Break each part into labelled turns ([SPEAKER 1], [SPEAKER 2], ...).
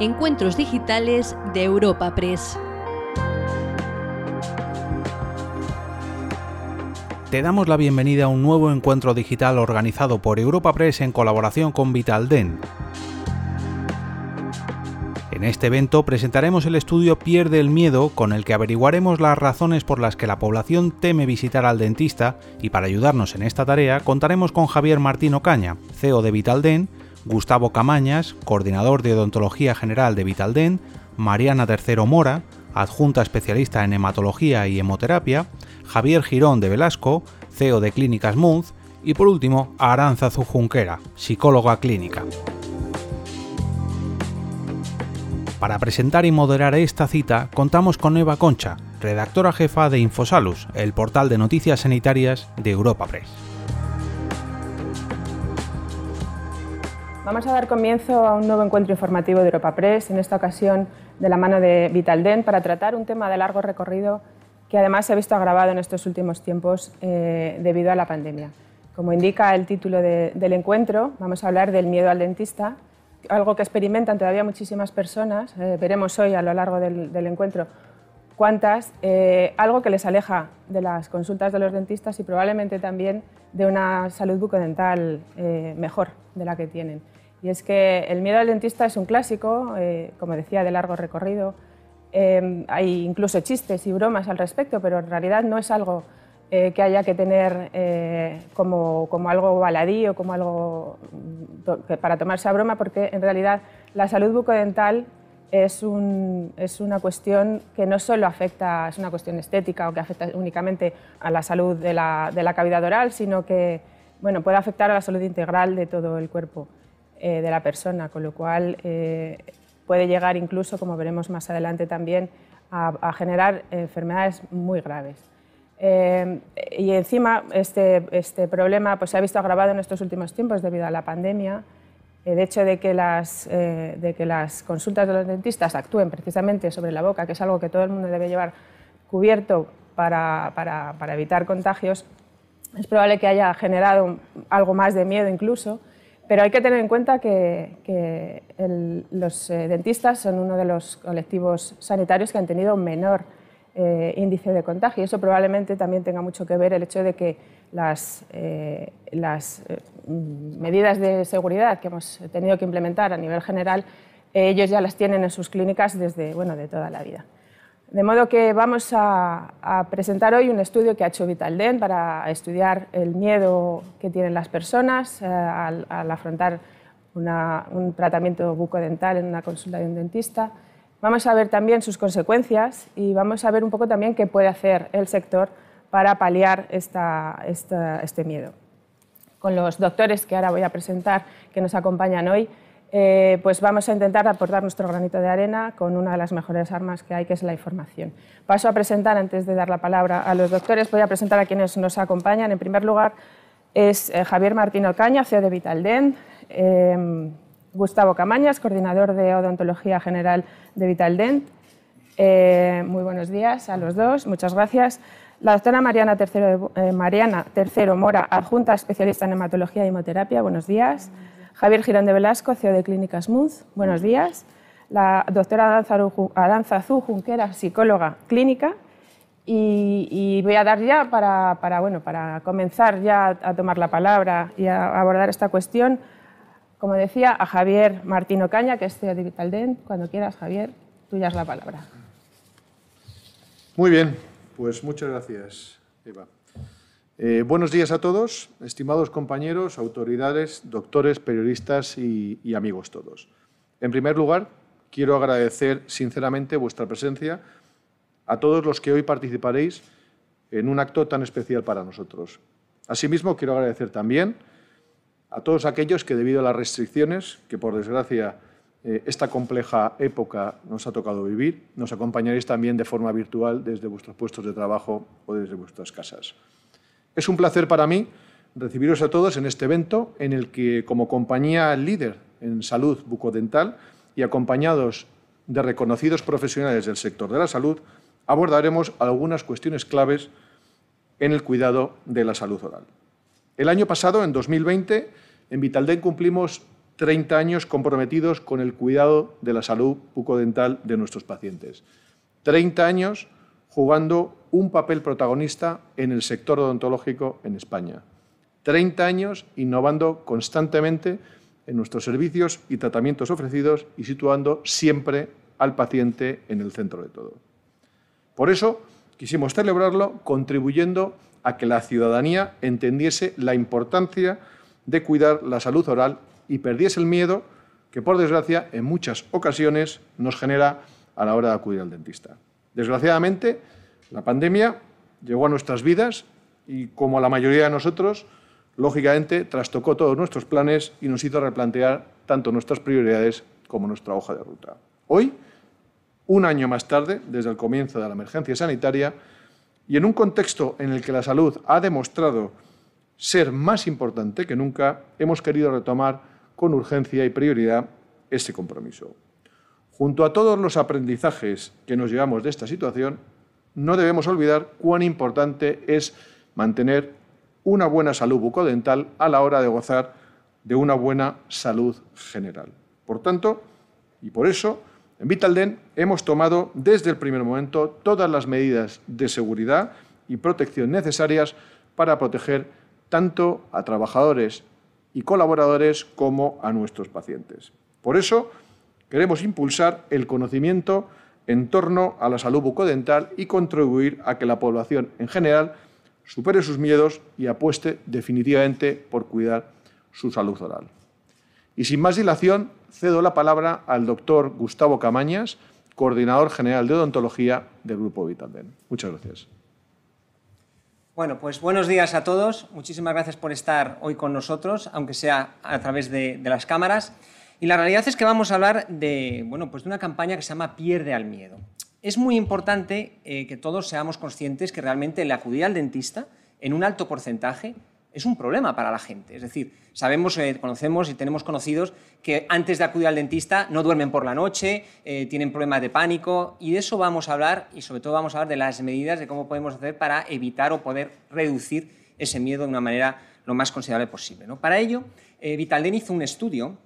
[SPEAKER 1] Encuentros Digitales de Europa Press.
[SPEAKER 2] Te damos la bienvenida a un nuevo encuentro digital organizado por Europa Press en colaboración con Vitalden. En este evento presentaremos el estudio Pierde el miedo, con el que averiguaremos las razones por las que la población teme visitar al dentista y para ayudarnos en esta tarea contaremos con Javier Martín Ocaña, CEO de Vitalden, Gustavo Camañas, coordinador de odontología general de Vitalden, Mariana Tercero Mora, adjunta especialista en hematología y hemoterapia, Javier Girón de Velasco, CEO de Clínicas Munz, y por último, Aranza Zujunquera, psicóloga clínica. Para presentar y moderar esta cita, contamos con Eva Concha, redactora jefa de Infosalus, el portal de noticias sanitarias de Europa Press.
[SPEAKER 3] Vamos a dar comienzo a un nuevo encuentro informativo de Europa Press, en esta ocasión de la mano de Vitaldent, para tratar un tema de largo recorrido que además se ha visto agravado en estos últimos tiempos eh, debido a la pandemia. Como indica el título del encuentro, vamos a hablar del miedo al dentista, algo que experimentan todavía muchísimas personas, eh, veremos hoy a lo largo del, encuentro cuántas, eh, algo que les aleja de las consultas de los dentistas y probablemente también de una salud bucodental mejor de la que tienen. Y es que el miedo al dentista es un clásico, como decía, de largo recorrido, Em, hay incluso chistes y bromas al respecto, pero en realidad no es algo eh, que haya que tener eh, como, como, algo baladí o como algo mm, para tomarse a broma, porque en realidad la salud bucodental es, un, es, una cuestión que no solo afecta, es una cuestión estética o que afecta únicamente a la salud de la, de la cavidad oral, sino que bueno, puede afectar a la salud integral de todo el cuerpo eh, de la persona, con lo cual puede llegar incluso, como veremos más adelante también, a, generar enfermedades muy graves. Eh, y encima este, este problema pues, se ha visto agravado en estos últimos tiempos debido a la pandemia. El hecho de que, las, eh, de que las consultas de los dentistas actúen precisamente sobre la boca, que es algo que todo el mundo debe llevar cubierto para, para evitar contagios, es probable que haya generado algo más de miedo incluso pero hay que tener en cuenta que, los eh, dentistas son uno de los colectivos sanitarios que han tenido menor eh, índice de contagio. Eso probablemente también tenga mucho que ver el hecho de que las, eh, las medidas de seguridad que hemos tenido que implementar a nivel general, ellos ya las tienen en sus clínicas desde bueno, de toda la vida. De modo que vamos a, presentar hoy un estudio que ha hecho Vitaldent para estudiar el miedo que tienen las personas eh, al, afrontar un tratamiento bucodental en una consulta de un dentista. Vamos a ver también sus consecuencias y vamos a ver un poco también qué puede hacer el sector para paliar este miedo. Con los doctores que ahora voy a presentar, que nos acompañan hoy, eh, pues vamos a intentar aportar nuestro granito de arena con una de las mejores armas que hay, que es la información. Paso a presentar, antes de dar la palabra a los doctores, voy a presentar a quienes nos acompañan. En primer lugar, es eh, Javier Martín Ocaña, CEO de Vitaldent, eh, Gustavo Camañas, coordinador de odontología general de Vitaldent. muy buenos días a los dos, muchas gracias. La doctora Mariana Tercero, Mora, adjunta especialista en hematología y hemoterapia, buenos días. Javier Girón de Velasco, CEO de Clínicas Muz, buenos días. La doctora Aranza Junquera, psicóloga clínica. Y, voy a dar ya para, bueno, para comenzar ya a tomar la palabra y a abordar esta cuestión, como decía, a Javier Martín Ocaña, que es CEO de Vitaldent. Cuando quieras, Javier, tuya es la palabra.
[SPEAKER 4] Muy bien, pues muchas gracias, Eva. Eh, buenos días a todos, estimados compañeros, autoridades, doctores, periodistas y, amigos todos. En primer lugar, quiero agradecer sinceramente vuestra presencia a todos los que hoy participaréis en un acto tan especial para nosotros. Asimismo, quiero agradecer también a todos aquellos que, debido a las restricciones que, por desgracia, eh, esta compleja época nos ha tocado vivir, nos acompañaréis también de forma virtual desde vuestros puestos de trabajo o desde vuestras casas. Es un placer para mí recibiros a todos en este evento en el que, como compañía líder en salud bucodental y acompañados de reconocidos profesionales del sector de la salud, abordaremos algunas cuestiones claves en el cuidado de la salud oral. El año pasado, en 2020, en Vitaldent cumplimos 30 años comprometidos con el cuidado de la salud bucodental de nuestros pacientes. 30 años jugando un papel protagonista en el sector odontológico en España. 30 años innovando constantemente en nuestros servicios y tratamientos ofrecidos y situando siempre al paciente en el centro de todo. Por eso quisimos celebrarlo contribuyendo a que la ciudadanía entendiese la importancia de cuidar la salud oral y perdiese el miedo que, por desgracia, en muchas ocasiones nos genera a la hora de acudir al dentista. Desgraciadamente, la pandemia llegó a nuestras vidas y, como a la mayoría de nosotros, lógicamente trastocó todos nuestros planes y nos hizo replantear tanto nuestras prioridades como nuestra hoja de ruta. Hoy, un año más tarde, desde el comienzo de la emergencia sanitaria, y en un contexto en el que la salud ha demostrado ser más importante que nunca, hemos querido retomar con urgencia y prioridad ese compromiso. Junto a todos los aprendizajes que nos llevamos de esta situación, no debemos olvidar cuán importante es mantener una buena salud bucodental a la hora de gozar de una buena salud general. Por tanto, y por eso, en Vitalden hemos tomado desde el primer momento todas las medidas de seguridad y protección necesarias para proteger tanto a trabajadores y colaboradores como a nuestros pacientes. Por eso, queremos impulsar el conocimiento en torno a la salud bucodental y contribuir a que la población en general supere sus miedos y apueste definitivamente por cuidar su salud oral. Y sin más dilación, cedo la palabra al doctor Gustavo Camañas, coordinador general de odontología del Grupo Vitalden. Muchas gracias.
[SPEAKER 5] Bueno, pues buenos días a todos. Muchísimas gracias por estar hoy con nosotros, aunque sea a través de, las cámaras. Y la realidad es que vamos a hablar de, bueno, pues de una campaña que se llama Pierde al Miedo. Es muy importante eh, que todos seamos conscientes que realmente el acudir al dentista, en un alto porcentaje, es un problema para la gente. Es decir, sabemos, eh, conocemos y tenemos conocidos que antes de acudir al dentista no duermen por la noche, eh, tienen problemas de pánico y de eso vamos a hablar y sobre todo vamos a hablar de las medidas de cómo podemos hacer para evitar o poder reducir ese miedo de una manera lo más considerable posible. ¿no? Para ello, eh, Vitalden hizo un estudio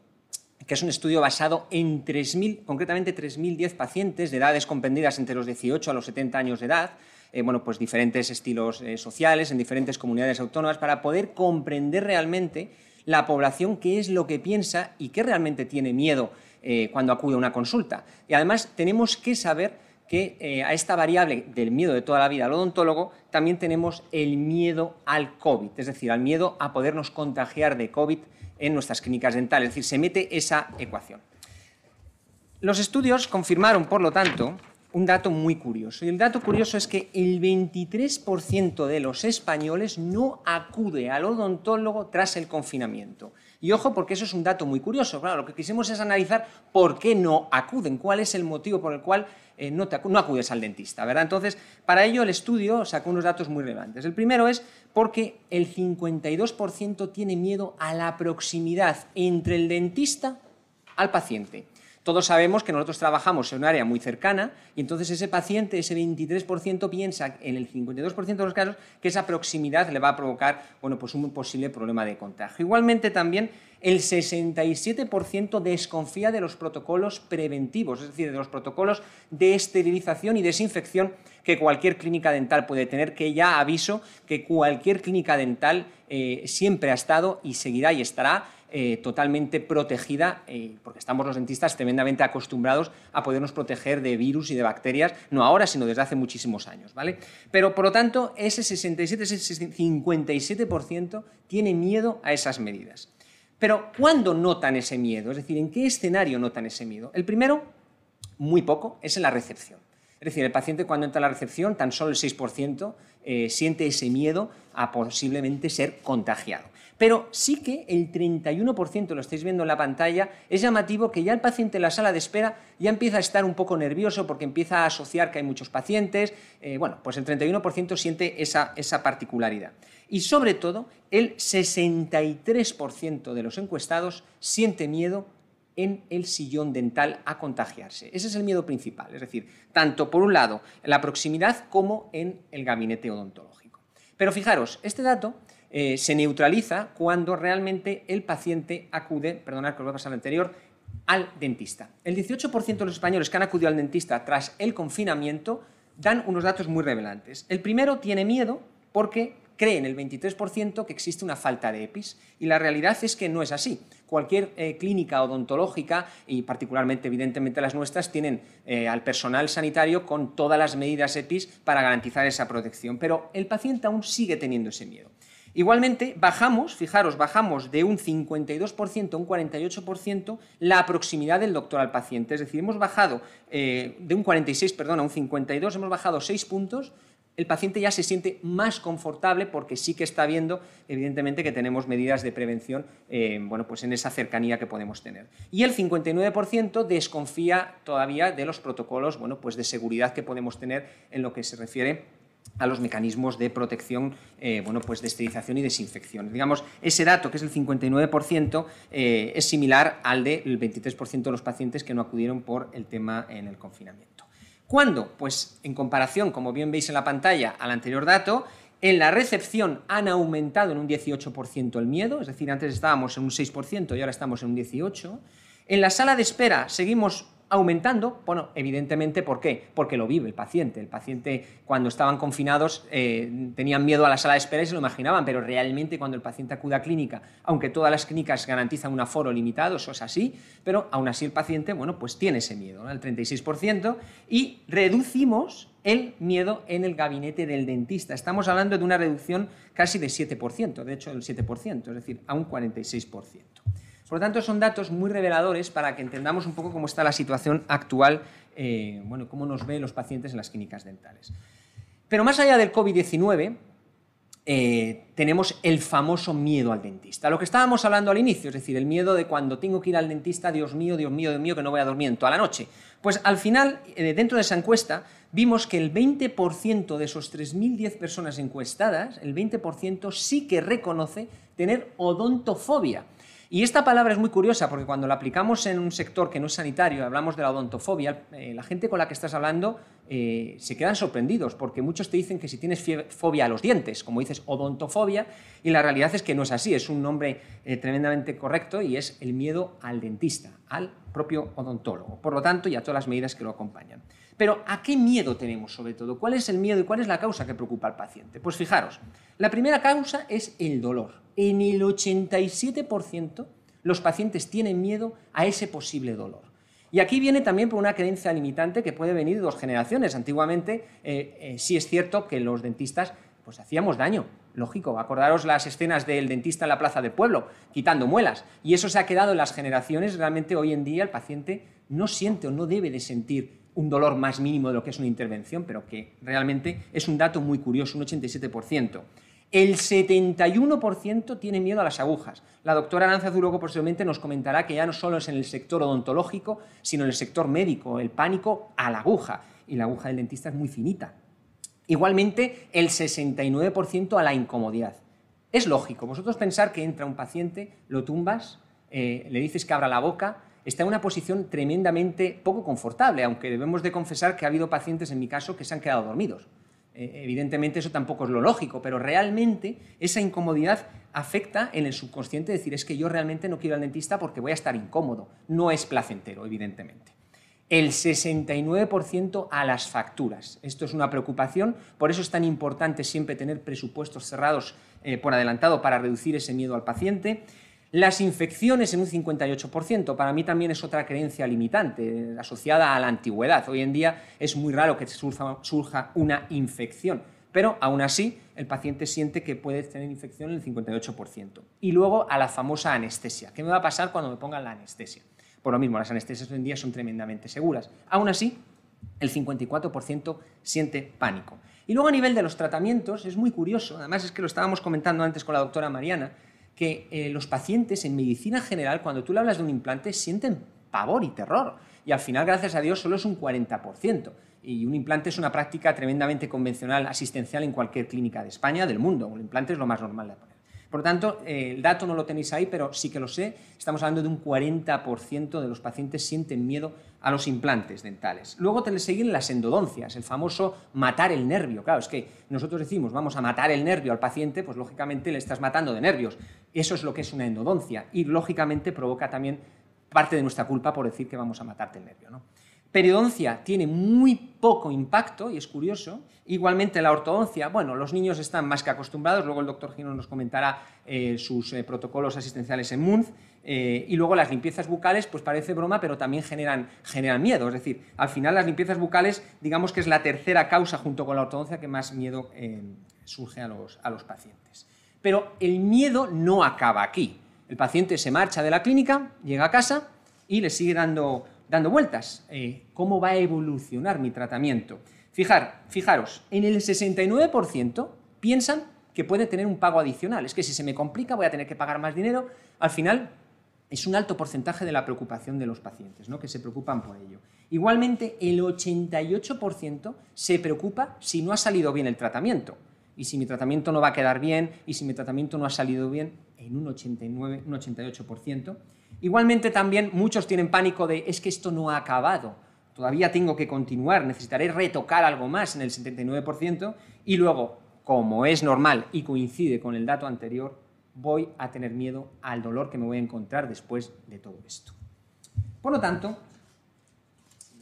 [SPEAKER 5] que es un estudio basado en 3.000, concretamente 3.010 pacientes de edades comprendidas entre los 18 a los 70 años de edad, eh, bueno, pues diferentes estilos eh, sociales en diferentes comunidades autónomas para poder comprender realmente la población qué es lo que piensa y qué realmente tiene miedo eh, cuando acude a una consulta. Y además tenemos que saber que a esta variable del miedo de toda la vida al odontólogo también tenemos el miedo al COVID, es decir, al miedo a podernos contagiar de COVID en nuestras clínicas dentales, es decir, se mete esa ecuación. Los estudios confirmaron, por lo tanto, un dato muy curioso. Y el dato curioso es que el 23% de los españoles no acude al odontólogo tras el confinamiento. Y ojo, porque eso es un dato muy curioso. Claro, lo que quisimos es analizar por qué no acuden, cuál es el motivo por el cual eh, no, no, acudes al dentista, ¿verdad? Entonces, para ello el estudio sacó unos datos muy relevantes. El primero es porque el 52% tiene miedo a la proximidad entre el dentista al paciente. Todos sabemos que nosotros trabajamos en un área muy cercana y entonces ese paciente, ese 23%, piensa en el 52% de los casos que esa proximidad le va a provocar bueno, pues un posible problema de contagio. Igualmente también el 67% desconfía de los protocolos preventivos, es decir, de los protocolos de esterilización y desinfección que cualquier clínica dental puede tener, que ya aviso que cualquier clínica dental eh, siempre ha estado y seguirá y estará eh, totalmente protegida, eh, porque estamos los dentistas tremendamente acostumbrados a podernos proteger de virus y de bacterias, no ahora, sino desde hace muchísimos años. ¿vale? Pero, por lo tanto, ese 67, ese 57% tiene miedo a esas medidas. Pero, ¿cuándo notan ese miedo? Es decir, ¿en qué escenario notan ese miedo? El primero, muy poco, es en la recepción. Es decir, el paciente cuando entra a la recepción, tan solo el 6% eh, siente ese miedo a posiblemente ser contagiado. Pero sí que el 31%, lo estáis viendo en la pantalla, es llamativo que ya el paciente en la sala de espera ya empieza a estar un poco nervioso porque empieza a asociar que hay muchos pacientes. Eh, bueno, pues el 31% siente esa, esa particularidad. Y sobre todo, el 63% de los encuestados siente miedo en el sillón dental a contagiarse. Ese es el miedo principal, es decir, tanto por un lado en la proximidad como en el gabinete odontológico. Pero fijaros, este dato eh, se neutraliza cuando realmente el paciente acude, perdonad que os voy a pasar al anterior, al dentista. El 18% de los españoles que han acudido al dentista tras el confinamiento dan unos datos muy revelantes. El primero tiene miedo porque cree en el 23% que existe una falta de EPIs y la realidad es que no es así. Cualquier eh, clínica odontológica y particularmente evidentemente las nuestras tienen eh, al personal sanitario con todas las medidas EPIs para garantizar esa protección, pero el paciente aún sigue teniendo ese miedo. Igualmente, bajamos, fijaros, bajamos de un 52% a un 48% la proximidad del doctor al paciente. Es decir, hemos bajado eh, de un 46, perdón, a un 52, hemos bajado 6 puntos el paciente ya se siente más confortable porque sí que está viendo, evidentemente, que tenemos medidas de prevención eh, bueno, pues en esa cercanía que podemos tener. Y el 59% desconfía todavía de los protocolos bueno, pues de seguridad que podemos tener en lo que se refiere a los mecanismos de protección, eh, bueno, pues de esterilización y desinfección. Digamos, ese dato, que es el 59%, eh, es similar al del 23% de los pacientes que no acudieron por el tema en el confinamiento. ¿Cuándo? Pues en comparación, como bien veis en la pantalla, al anterior dato, en la recepción han aumentado en un 18% el miedo, es decir, antes estábamos en un 6% y ahora estamos en un 18%. En la sala de espera seguimos aumentando? Bueno, evidentemente, ¿por qué? Porque lo vive el paciente. El paciente, cuando estaban confinados, eh, tenían miedo a la sala de espera y se lo imaginaban, pero realmente cuando el paciente acude a clínica, aunque todas las clínicas garantizan un aforo limitado, eso es así, pero aún así el paciente, bueno, pues tiene ese miedo, el 36%, y reducimos el miedo en el gabinete del dentista. Estamos hablando de una reducción casi de 7%, de hecho del 7%, es decir, a un 46%. Por lo tanto, son datos muy reveladores para que entendamos un poco cómo está la situación actual, eh, bueno, cómo nos ven los pacientes en las clínicas dentales. Pero más allá del COVID-19, eh, tenemos el famoso miedo al dentista. Lo que estábamos hablando al inicio, es decir, el miedo de cuando tengo que ir al dentista, Dios mío, Dios mío, Dios mío, que no voy a dormir en toda la noche. Pues al final, eh, dentro de esa encuesta, vimos que el 20% de esos 3.010 personas encuestadas, el 20% sí que reconoce tener odontofobia. Y esta palabra es muy curiosa porque cuando la aplicamos en un sector que no es sanitario, hablamos de la odontofobia, eh, la gente con la que estás hablando eh, se quedan sorprendidos porque muchos te dicen que si tienes fobia a los dientes, como dices odontofobia, y la realidad es que no es así, es un nombre eh, tremendamente correcto y es el miedo al dentista, al propio odontólogo, por lo tanto, y a todas las medidas que lo acompañan. Pero ¿a qué miedo tenemos sobre todo? ¿Cuál es el miedo y cuál es la causa que preocupa al paciente? Pues fijaros, la primera causa es el dolor. En el 87% los pacientes tienen miedo a ese posible dolor. Y aquí viene también por una creencia limitante que puede venir de dos generaciones. Antiguamente eh, eh, sí es cierto que los dentistas pues hacíamos daño, lógico. Acordaros las escenas del dentista en la plaza del pueblo, quitando muelas. Y eso se ha quedado en las generaciones. Realmente hoy en día el paciente no siente o no debe de sentir un dolor más mínimo de lo que es una intervención, pero que realmente es un dato muy curioso, un 87%. El 71% tiene miedo a las agujas. La doctora Aranza Zurogo posteriormente nos comentará que ya no solo es en el sector odontológico, sino en el sector médico, el pánico a la aguja. Y la aguja del dentista es muy finita. Igualmente, el 69% a la incomodidad. Es lógico, vosotros pensar que entra un paciente, lo tumbas, eh, le dices que abra la boca, está en una posición tremendamente poco confortable, aunque debemos de confesar que ha habido pacientes, en mi caso, que se han quedado dormidos. Eh, evidentemente eso tampoco es lo lógico, pero realmente esa incomodidad afecta en el subconsciente, decir, es que yo realmente no quiero al dentista porque voy a estar incómodo. No es placentero, evidentemente. El 69% a las facturas. Esto es una preocupación, por eso es tan importante siempre tener presupuestos cerrados eh, por adelantado para reducir ese miedo al paciente. Las infecciones en un 58%, para mí también es otra creencia limitante, asociada a la antigüedad. Hoy en día es muy raro que surja, una infección, pero aún así el paciente siente que puede tener infección en el 58%. Y luego a la famosa anestesia. ¿Qué me va a pasar cuando me pongan la anestesia? Por lo mismo, las anestesias hoy en día son tremendamente seguras. Aún así, el 54% siente pánico. Y luego a nivel de los tratamientos es muy curioso, además es que lo estábamos comentando antes con la doctora Mariana, que eh, los pacientes en medicina general, cuando tú le hablas de un implante, sienten pavor y terror. Y al final, gracias a Dios, solo es un 40%. Y un implante es una práctica tremendamente convencional, asistencial en cualquier clínica de España, del mundo. Un implante es lo más normal de poner. Por lo tanto, eh, el dato no lo tenéis ahí, pero sí que lo sé. Estamos hablando de un 40% de los pacientes sienten miedo a los implantes dentales. Luego te le siguen las endodoncias, el famoso matar el nervio. Claro, es que nosotros decimos vamos a matar el nervio al paciente, pues lógicamente le estás matando de nervios. Eso es lo que es una endodoncia y lógicamente provoca también parte de nuestra culpa por decir que vamos a matarte el nervio. ¿no? Periodoncia tiene muy poco impacto y es curioso. Igualmente la ortodoncia, bueno, los niños están más que acostumbrados, luego el doctor Gino nos comentará eh, sus eh, protocolos asistenciales en MUNZ, eh, y luego las limpiezas bucales, pues parece broma, pero también generan, miedo. Es decir, al final las limpiezas bucales, digamos que es la tercera causa junto con la ortodoncia que más miedo surge a los pacientes. Pero el miedo no acaba aquí. El paciente se marcha de la clínica, llega a casa y le sigue dando dando vueltas. Eh, ¿Cómo va a evolucionar mi tratamiento? Fijar, fijaros, en el 69% piensan que puede tener un pago adicional. Es que si se me complica voy a tener que pagar más dinero. Al final es un alto porcentaje de la preocupación de los pacientes, ¿no? que se preocupan por ello. Igualmente, el 88% se preocupa si no ha salido bien el tratamiento. Y si mi tratamiento no va a quedar bien, y si mi tratamiento no ha salido bien, en un 89, un 88%. Igualmente también muchos tienen pánico de es que esto no ha acabado, todavía tengo que continuar, necesitaré retocar algo más en el 79% y luego, como es normal y coincide con el dato anterior, voy a tener miedo al dolor que me voy a encontrar después de todo esto. Por lo tanto,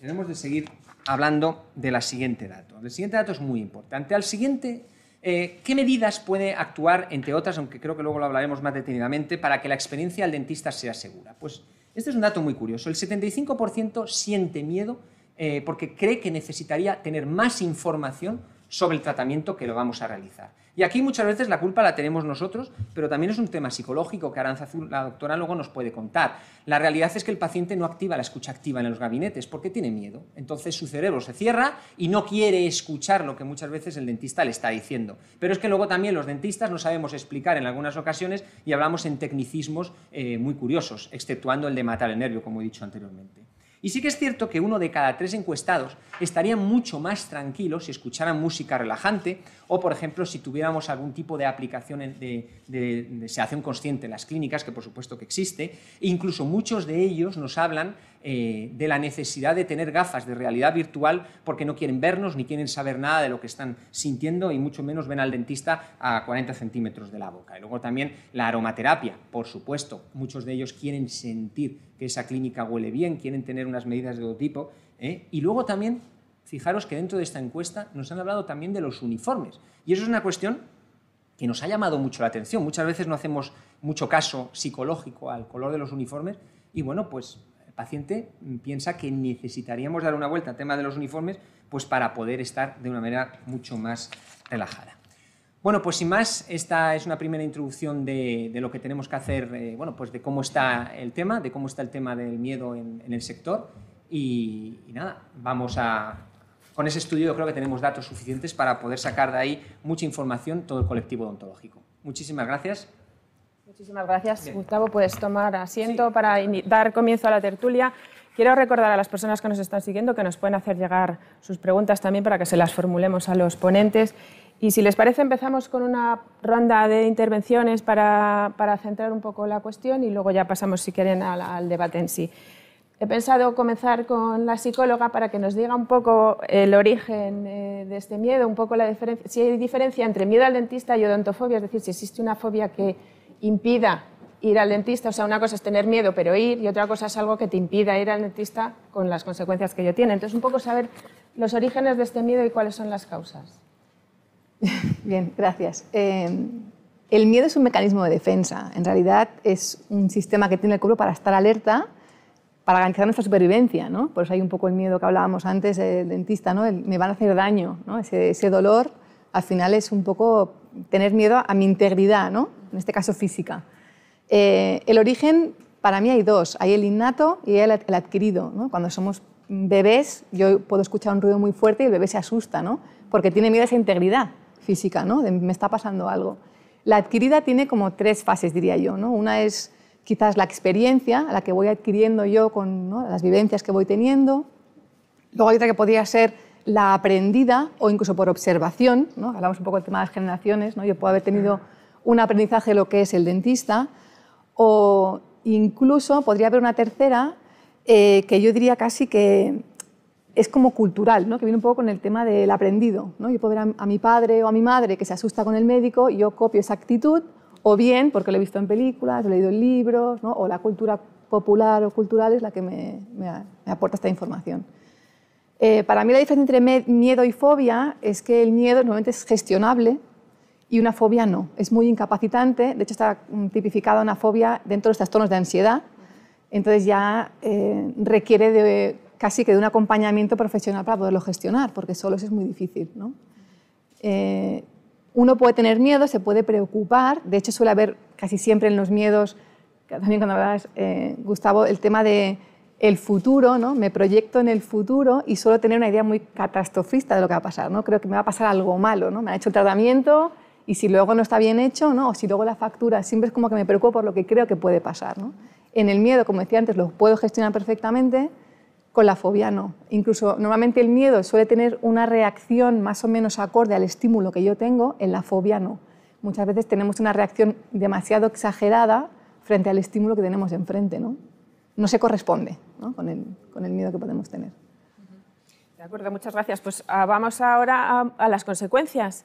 [SPEAKER 5] debemos de seguir hablando de la siguiente dato. El siguiente dato es muy importante. Al siguiente eh, ¿Qué medidas puede actuar, entre otras, aunque creo que luego lo hablaremos más detenidamente, para que la experiencia al dentista sea segura? Pues este es un dato muy curioso. El 75% siente miedo eh, porque cree que necesitaría tener más información sobre el tratamiento que lo vamos a realizar. Y aquí muchas veces la culpa la tenemos nosotros, pero también es un tema psicológico que Aranzazú, la doctora, luego nos puede contar. La realidad es que el paciente no activa la escucha activa en los gabinetes porque tiene miedo. Entonces su cerebro se cierra y no quiere escuchar lo que muchas veces el dentista le está diciendo. Pero es que luego también los dentistas no sabemos explicar en algunas ocasiones y hablamos en tecnicismos eh, muy curiosos, exceptuando el de matar el nervio, como he dicho anteriormente. Y sí que es cierto que uno de cada tres encuestados estaría mucho más tranquilo si escucharan música relajante o, por ejemplo, si tuviéramos algún tipo de aplicación de, de, sedación consciente en las clínicas, que por supuesto que existe. E incluso muchos de ellos nos hablan eh, de la necesidad de tener gafas de realidad virtual porque no quieren vernos ni quieren saber nada de lo que están sintiendo y mucho menos ven al dentista a 40 centímetros de la boca. Y luego también la aromaterapia, por supuesto. Muchos de ellos quieren sentir que esa clínica huele bien, quieren tener unas medidas de todo tipo. ¿eh? Y luego también, fijaros que dentro de esta encuesta nos han hablado también de los uniformes. Y eso es una cuestión que nos ha llamado mucho la atención. Muchas veces no hacemos mucho caso psicológico al color de los uniformes y bueno, pues paciente piensa que necesitaríamos dar una vuelta al tema de los uniformes pues para poder estar de una manera mucho más relajada. Bueno, pues sin más, esta es una primera introducción de, lo que tenemos que hacer, eh, bueno, pues de cómo está el tema, de cómo está el tema del miedo en, el sector y, nada, vamos a, con ese estudio yo creo que tenemos datos suficientes para poder sacar de ahí mucha información todo el colectivo odontológico. Muchísimas gracias.
[SPEAKER 3] Muchísimas gracias. Gustavo, puedes tomar asiento para dar comienzo a la tertulia. Quiero recordar a las personas que nos están siguiendo que nos pueden hacer llegar sus preguntas también para que se las formulemos a los ponentes. Y si les parece, empezamos con una ronda de intervenciones para, para centrar un poco la cuestión y luego ya pasamos, si quieren, al, debate en sí. He pensado comenzar con la psicóloga para que nos diga un poco el origen eh, de este miedo, un poco la diferencia, si hay diferencia entre miedo al dentista y odontofobia, es decir, si existe una fobia que impida ir al dentista. O sea, una cosa es tener miedo, pero ir, y otra cosa es algo que te impida ir al dentista con las consecuencias que ello tiene. Entonces, un poco saber los orígenes de este miedo y cuáles son las causas.
[SPEAKER 6] Bien, gracias. Eh, el miedo es un mecanismo de defensa. En realidad es un sistema que tiene el cuerpo para estar alerta, para garantizar nuestra supervivencia. ¿no? Por eso hay un poco el miedo que hablábamos antes del dentista, ¿no? me van a hacer daño. ¿no? Ese, ese dolor al final es un poco tener miedo a mi integridad, ¿no? en este caso física. Eh, el origen, para mí hay dos, hay el innato y el, adquirido. Cuando somos bebés, yo puedo escuchar un ruido muy fuerte y el bebé se asusta, ¿no? porque tiene miedo a esa integridad física, ¿no? me está pasando algo. La adquirida tiene como tres fases, diría yo. ¿no? Una es quizás la experiencia, la que voy adquiriendo yo con las vivencias que voy teniendo. Luego hay otra que podría ser la aprendida o incluso por observación, ¿no? hablamos un poco del tema de las generaciones, ¿no? yo puedo haber tenido un aprendizaje de lo que es el dentista, o incluso podría haber una tercera eh, que yo diría casi que es como cultural, ¿no? que viene un poco con el tema del aprendido. ¿no? Yo puedo ver a, mi padre o a mi madre que se asusta con el médico y yo copio esa actitud, o bien porque lo he visto en películas, lo he leído en libros, o la cultura popular o cultural es la que me, aporta esta información. Eh, para mí la diferencia entre miedo y fobia es que el miedo normalmente es gestionable y una fobia no. Es muy incapacitante, de hecho está mm, tipificada una fobia dentro de estos tonos de ansiedad, entonces ya eh, requiere casi que de un acompañamiento profesional para poderlo gestionar, porque solo es muy difícil. ¿no? Eh, uno puede tener miedo, se puede preocupar, de hecho suele haber casi siempre en los miedos, también cuando hablas, Gustavo, el tema de el futuro, ¿no? me proyecto en el futuro y suelo tener una idea muy catastrofista de lo que va a pasar, ¿no? creo que me va a pasar algo malo, ¿no? me han hecho el tratamiento y si luego no está bien hecho, ¿no? o si luego la factura, siempre es como que me preocupo por lo que creo que puede pasar. ¿no? En el miedo, como decía antes, lo puedo gestionar perfectamente, con la fobia no. Incluso normalmente el miedo suele tener una reacción más o menos acorde al estímulo que yo tengo, en la fobia no. Muchas veces tenemos una reacción demasiado exagerada frente al estímulo que tenemos enfrente. No, no se corresponde con, el, con, el, miedo que podemos tener.
[SPEAKER 3] De acuerdo, muchas gracias. Pues ah, vamos ahora a, las consecuencias.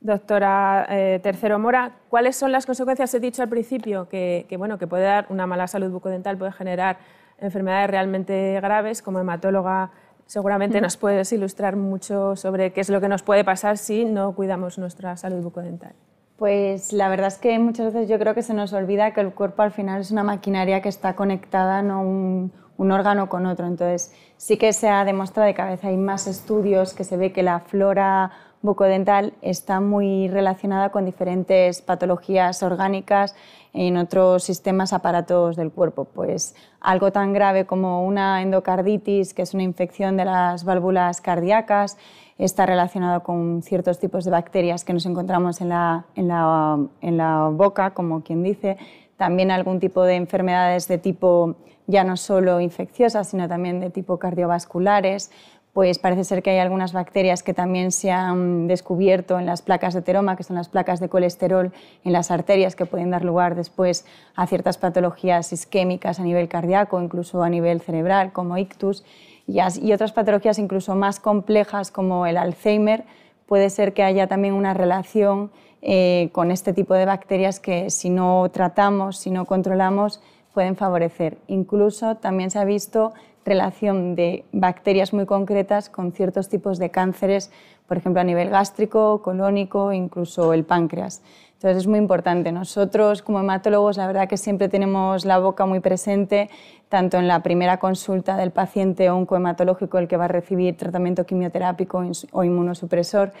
[SPEAKER 3] Doctora eh, Tercero Mora, ¿cuáles son las consecuencias? He dicho al principio que, que, bueno, que puede dar una mala salud bucodental, puede generar enfermedades realmente graves. Como hematóloga seguramente nos puedes ilustrar mucho sobre qué es lo que nos puede pasar si no cuidamos nuestra salud bucodental.
[SPEAKER 7] Pues la verdad es que muchas veces yo creo que se nos olvida que el cuerpo al final es una maquinaria que está conectada, no un, órgano con otro. Entonces sí que se ha demostrado de cabeza, hay más estudios que se ve que la flora bucodental está muy relacionada con diferentes patologías orgánicas en otros sistemas aparatos del cuerpo. Pues algo tan grave como una endocarditis, que es una infección de las válvulas cardíacas, está relacionado con ciertos tipos de bacterias que nos encontramos en la, en la, en la boca, como quien dice. También algún tipo de enfermedades de tipo ya no solo infecciosas, sino también de tipo cardiovasculares pues parece ser que hay algunas bacterias que también se han descubierto en las placas de teroma, que son las placas de colesterol en las arterias, que pueden dar lugar después a ciertas patologías isquémicas a nivel cardíaco, incluso a nivel cerebral, como ictus, y, otras patologías incluso más complejas, como el Alzheimer. Puede ser que haya también una relación eh, con este tipo de bacterias que si no tratamos, si no controlamos, pueden favorecer. Incluso también se ha visto relación de bacterias muy concretas con ciertos tipos de cánceres, por ejemplo a nivel gástrico, colónico, incluso el páncreas. Entonces es muy importante. Nosotros como hematólogos la verdad que siempre tenemos la boca muy presente, tanto en la primera consulta del paciente oncohematológico, el que va a recibir tratamiento quimioterápico o inmunosupresor,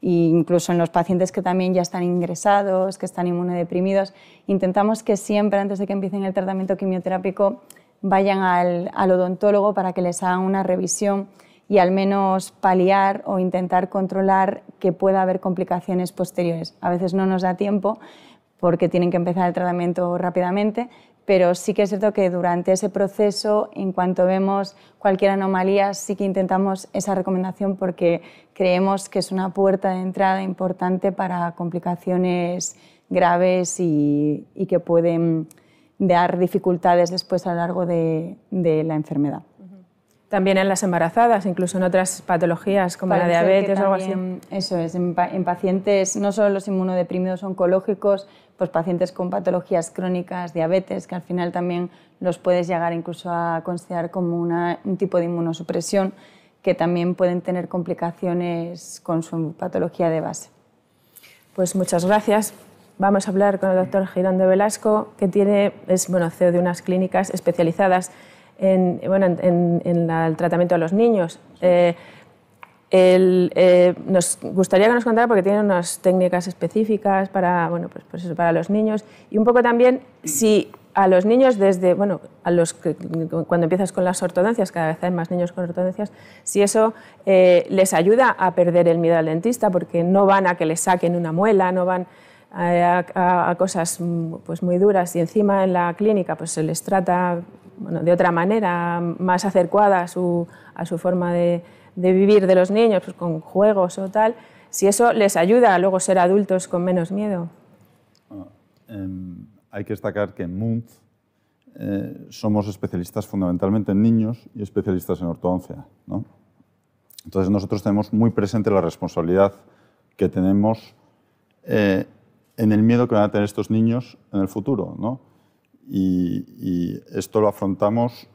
[SPEAKER 7] e incluso en los pacientes que también ya están ingresados, que están inmunodeprimidos, intentamos que siempre antes de que empiecen el tratamiento quimioterápico vayan al, odontólogo para que les hagan una revisión y al menos paliar o intentar controlar que pueda haber complicaciones posteriores. A veces no nos da tiempo porque tienen que empezar el tratamiento rápidamente, pero sí que es cierto que durante ese proceso, en cuanto vemos cualquier anomalía, sí que intentamos esa recomendación porque creemos que es una puerta de entrada importante para complicaciones graves y que pueden dar dificultades después a lo largo de, la enfermedad.
[SPEAKER 3] También en las embarazadas, incluso en otras patologías como la diabetes o algo así.
[SPEAKER 7] Eso es, en, pacientes, no solo los inmunodeprimidos oncológicos, pues pacientes con patologías crónicas, diabetes, que al final también los puedes llegar incluso a considerar como un tipo de inmunosupresión, que también pueden tener complicaciones con su patología de base.
[SPEAKER 3] Pues muchas gracias. Vamos a hablar con el doctor Girón de Velasco, que tiene, es bueno, CEO de unas clínicas especializadas en, bueno, en, el tratamiento de los niños. Eh, eh, nos gustaría que nos contara, porque tiene unas técnicas específicas para, bueno, pues, pues para los niños, y un poco también si a los niños desde, bueno, a los cuando empiezas con las ortodoncias, cada vez hay más niños con ortodoncias, si eso eh, les ayuda a perder el miedo al dentista, porque no van a que les saquen una muela, no van a, cosas pues, muy duras y encima en la clínica pues, se les trata bueno, de otra manera, más adecuada a su, a su forma de, de, vivir de los niños, pues, con juegos o tal, si eso les ayuda a luego ser adultos con menos miedo.
[SPEAKER 8] Ah, em, hay que destacar que en MUNZ eh, somos especialistas fundamentalmente en niños y especialistas en ortodoncia. ¿no? Entonces nosotros tenemos muy presente la responsabilidad que tenemos eh, en el miedo que van a tener estos niños en el futuro. ¿no? Y, esto lo afrontamos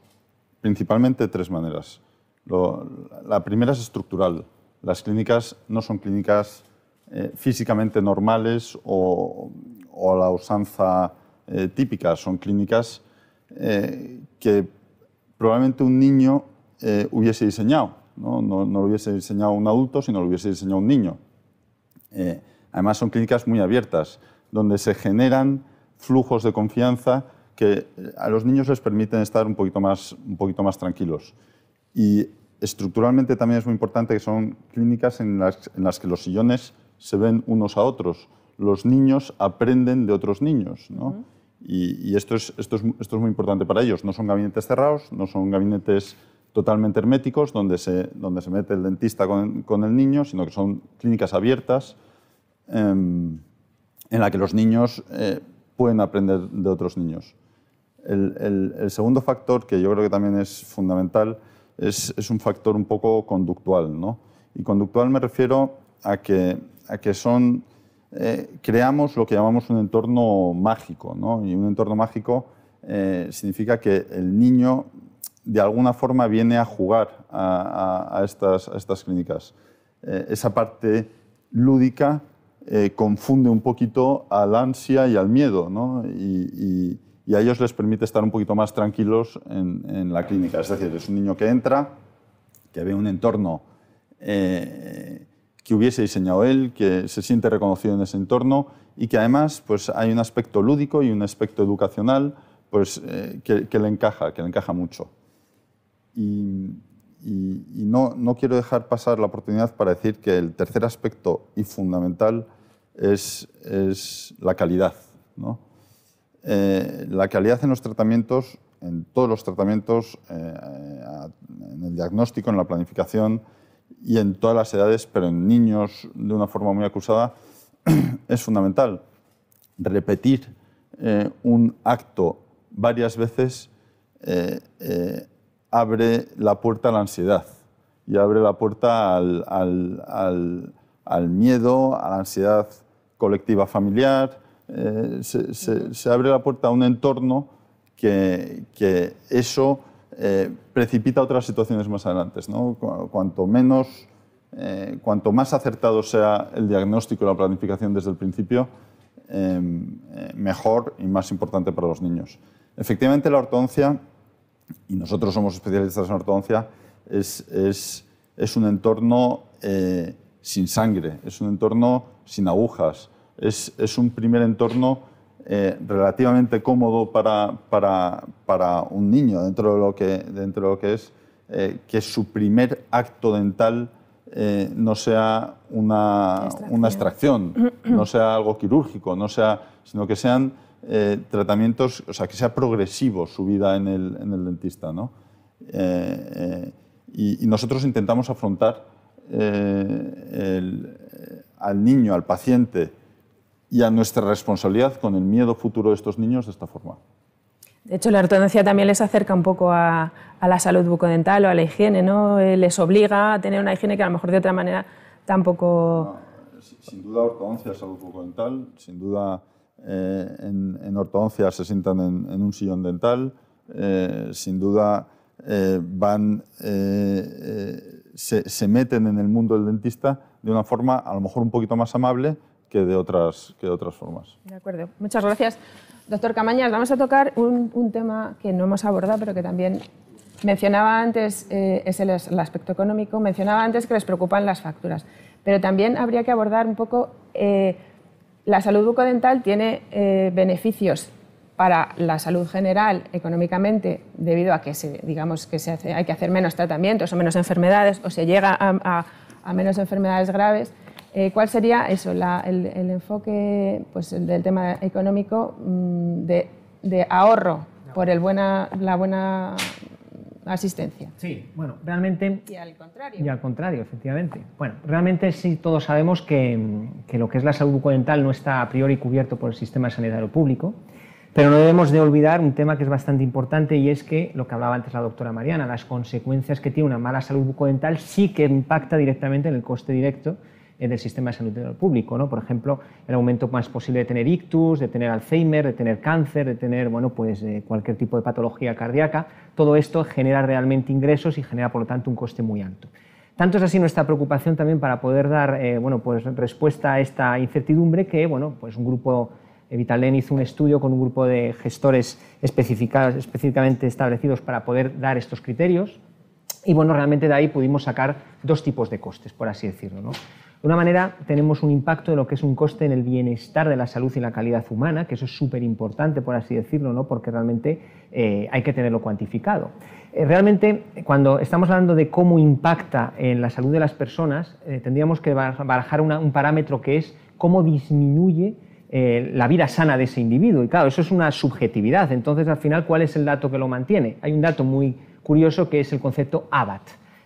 [SPEAKER 8] principalmente de tres maneras. Lo, la primera es estructural. Las clínicas no son clínicas eh, físicamente normales o, o, a la usanza eh, típica, son clínicas eh, que probablemente un niño hubiese diseñado. ¿no? No, no, lo hubiese diseñado un adulto, sino lo hubiese diseñado un niño. Además, son clínicas muy abiertas, donde se generan flujos de confianza que a los niños les permiten estar un poquito más, un poquito más tranquilos. Y estructuralmente también es muy importante que son clínicas en las, en las que los sillones se ven unos a otros. Los niños aprenden de otros niños. ¿no? Uh -huh. Y, y esto, es, esto, es, esto es muy importante para ellos. No son gabinetes cerrados, no son gabinetes totalmente herméticos donde se, donde se mete el dentista con, con el niño, sino que son clínicas abiertas eh, en la que los niños eh, pueden aprender de otros niños. El, el, el, segundo factor, que yo creo que también es fundamental, es, es un factor un poco conductual. ¿no? Y conductual me refiero a que, a que son, eh, creamos lo que llamamos un entorno mágico. ¿no? Y un entorno mágico eh, significa que el niño de alguna forma viene a jugar a, a, a, estas, estas, clínicas. Eh, esa parte lúdica eh, confunde un poquito al ansia y al miedo, ¿no? y, y, y, a ellos les permite estar un poquito más tranquilos en, en, la clínica. Es decir, es un niño que entra, que ve un entorno eh, que hubiese diseñado él, que se siente reconocido en ese entorno y que además pues, hay un aspecto lúdico y un aspecto educacional pues, eh, que, que le encaja, que le encaja mucho. Y, y, y no, no, quiero dejar pasar la oportunidad para decir que el tercer aspecto y fundamental es, es la calidad. ¿no? Eh, la calidad en los tratamientos, en todos los tratamientos, eh, en el diagnóstico, en la planificación y en todas las edades, pero en niños de una forma muy acusada, es fundamental. Repetir eh, un acto varias veces abre la puerta a la ansiedad y abre la puerta al miedo, a la ansiedad colectiva familiar, eh, se, se, se, abre la puerta a un entorno que, que eso eh, precipita otras situaciones más adelante. ¿no? Cuanto menos, eh, cuanto más acertado sea el diagnóstico y la planificación desde el principio, eh, mejor y más importante para los niños. Efectivamente, la ortodoncia y nosotros somos especialistas en ortodoncia, es, es, es un entorno sin sangre, es un entorno sin agujas, es, es un primer entorno eh, relativamente cómodo para, para, para, un niño dentro de lo que, dentro de lo que es eh, que su primer acto dental eh, no sea una extracción. una extracción, no sea algo quirúrgico, no sea, sino que sean tratamientos, o sea, que sea progresivo su vida en el, en el dentista. ¿no? Y, y, nosotros intentamos afrontar el, al niño, al paciente y a nuestra responsabilidad con el miedo futuro de estos niños de esta forma.
[SPEAKER 3] De hecho, la ortodoncia también les acerca un poco a, a, la salud bucodental o a la higiene, ¿no? Les obliga a tener una higiene que a lo mejor de otra manera tampoco...
[SPEAKER 8] No, sin duda ortodoncia, salud bucodental, sin duda eh, en, en, ortodoncia se sientan en, en un sillón dental, eh, sin duda eh, van, eh, eh, se, se, meten en el mundo del dentista de una forma a lo mejor un poquito más amable que de otras, que de otras formas.
[SPEAKER 3] De acuerdo, muchas gracias. Doctor Camañas, vamos a tocar un, un tema que no hemos abordado, pero que también mencionaba antes, es el, el, aspecto económico, mencionaba antes que les preocupan las facturas, pero también habría que abordar un poco la salud bucodental tiene eh, beneficios para la salud general económicamente debido a que se, digamos que se hace, hay que hacer menos tratamientos o menos enfermedades o se llega a, a, a menos enfermedades graves. Eh, ¿Cuál sería eso, la, el, el, enfoque pues, del tema económico mmm, de, de, ahorro por el buena, la buena asistencia.
[SPEAKER 5] Sí, bueno, realmente...
[SPEAKER 3] Y al contrario.
[SPEAKER 5] Y al contrario, efectivamente. Bueno, realmente sí todos sabemos que, que lo que es la salud bucodental no está a priori cubierto por el sistema sanitario público, pero no debemos de olvidar un tema que es bastante importante y es que, lo que hablaba antes la doctora Mariana, las consecuencias que tiene una mala salud bucodental sí que impacta directamente en el coste directo del sistema de salud público. ¿no? Por ejemplo, el aumento más posible de tener ictus, de tener Alzheimer, de tener cáncer, de tener bueno, pues, eh, cualquier tipo de patología cardíaca. Todo esto genera realmente ingresos y genera, por lo tanto, un coste muy alto. Tanto es así nuestra preocupación también para poder dar eh, bueno, pues, respuesta a esta incertidumbre que bueno, pues un grupo Vitalen hizo un estudio con un grupo de gestores específicamente establecidos para poder dar estos criterios y bueno, realmente de ahí pudimos sacar dos tipos de costes, por así decirlo. ¿no? De una manera, tenemos un impacto de lo que es un coste en el bienestar de la salud y la calidad humana, que eso es súper importante, por así decirlo, ¿no? porque realmente eh, hay que tenerlo cuantificado. Eh, realmente, cuando estamos hablando de cómo impacta en la salud de las personas, eh, tendríamos que barajar un parámetro que es cómo disminuye la vida sana de ese individuo. Y claro, eso es una subjetividad. Entonces, al final, ¿cuál es el dato que lo mantiene? Hay un dato muy curioso que es el concepto ABAT,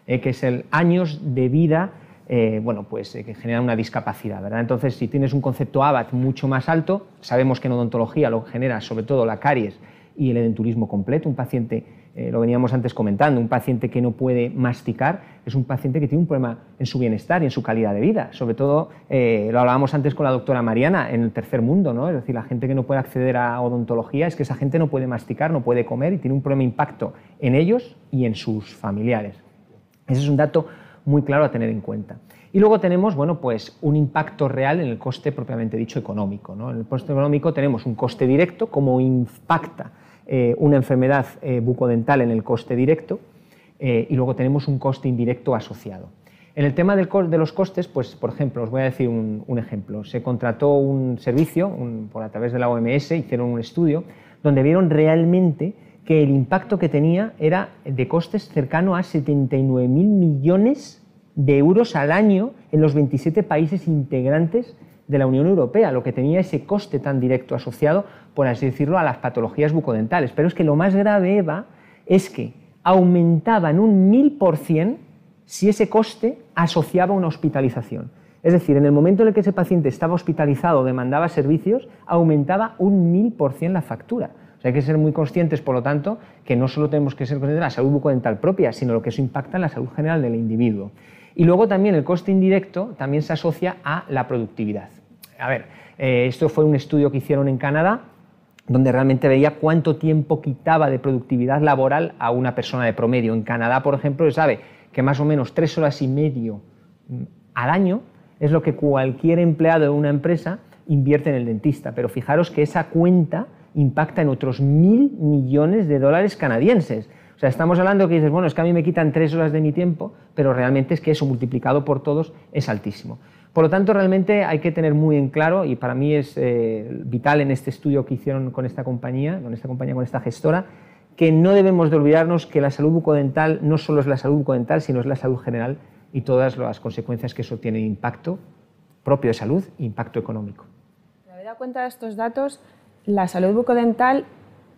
[SPEAKER 5] que es el años de vida eh, bueno, pues, eh, que genera una discapacidad. ¿verdad? Entonces, si tienes un concepto ABAT mucho más alto, sabemos que en odontología lo genera sobre todo la caries y el edenturismo completo. Un paciente, eh, lo veníamos antes comentando, un paciente que no puede masticar es un paciente que tiene un problema en su bienestar y en su calidad de vida. Sobre todo, lo hablábamos antes con la doctora Mariana, en el tercer mundo, ¿no? es decir, la gente que no puede acceder a odontología es que esa gente no puede masticar, no puede comer y tiene un problema impacto en ellos y en sus familiares. Ese es un dato muy claro a tener en cuenta. Y luego tenemos bueno, pues un impacto real en el coste propiamente dicho económico. En el coste económico tenemos un coste directo, cómo impacta eh, una enfermedad eh, bucodental en el coste directo, eh, y luego tenemos un coste indirecto asociado. En el tema del, de los costes, pues, por ejemplo, os voy a decir un, ejemplo. Se contrató un servicio por a través de la OMS, hicieron un estudio donde vieron realmente que el impacto que tenía era de costes cercano a 79.000 millones de euros al año en los 27 países integrantes de la Unión Europea, lo que tenía ese coste tan directo asociado, por así decirlo, a las patologías bucodentales. Pero es que lo más grave, Eva, es que aumentaba en un 1000% si ese coste asociaba una hospitalización. Es decir, en el momento en el que ese paciente estaba hospitalizado o demandaba servicios, aumentaba un 1000% la factura hay que ser muy conscientes, por lo tanto, que no solo tenemos que ser conscientes de la salud bucodental propia, sino lo que eso impacta en la salud general del individuo. Y luego también el coste indirecto también se asocia a la productividad. A ver, eh, esto fue un estudio que hicieron en Canadá, donde realmente veía cuánto tiempo quitaba de productividad laboral a una persona de promedio. En Canadá, por ejemplo, se sabe que más o menos tres horas y medio mm, al año es lo que cualquier empleado de una empresa invierte en el dentista. Pero fijaros que esa cuenta impacta en otros mil millones de dólares canadienses. O sea, estamos hablando que dices, bueno, es que a mí me quitan tres horas de mi tiempo, pero realmente es que eso multiplicado por todos es altísimo. Por lo tanto, realmente hay que tener muy en claro, y para mí es eh, vital en este estudio que hicieron con esta compañía, con esta compañía, con esta gestora, que no debemos de olvidarnos que la salud bucodental no solo es la salud bucodental, sino es la salud general y todas las consecuencias que eso tiene impacto propio de salud e impacto económico.
[SPEAKER 3] Me dado cuenta de estos datos, la salud bucodental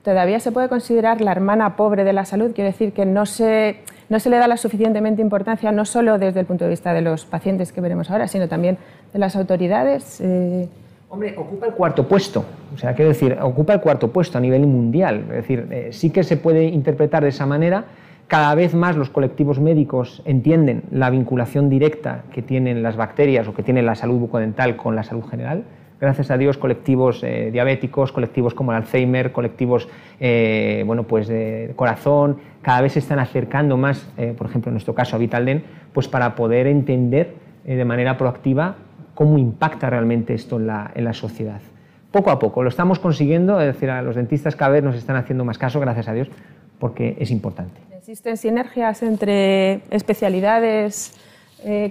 [SPEAKER 3] todavía se puede considerar la hermana pobre de la salud, quiere decir que no se, no se le da la suficientemente importancia, no solo desde el punto de vista de los pacientes que veremos ahora, sino también de las autoridades.
[SPEAKER 5] Eh. Hombre, ocupa el cuarto puesto, o sea, quiero decir, ocupa el cuarto puesto a nivel mundial, es decir, eh, sí que se puede interpretar de esa manera. Cada vez más los colectivos médicos entienden la vinculación directa que tienen las bacterias o que tiene la salud bucodental con la salud general gracias a Dios, colectivos eh, diabéticos, colectivos como el Alzheimer, colectivos eh, bueno, pues de corazón, cada vez se están acercando más, eh, por ejemplo, en nuestro caso a Vitalden, pues para poder entender de manera proactiva cómo impacta realmente esto en la, en la sociedad. Poco a poco, lo estamos consiguiendo, es decir, a los dentistas cada vez nos están haciendo más caso, gracias a Dios, porque es importante.
[SPEAKER 3] ¿Existen sinergias entre especialidades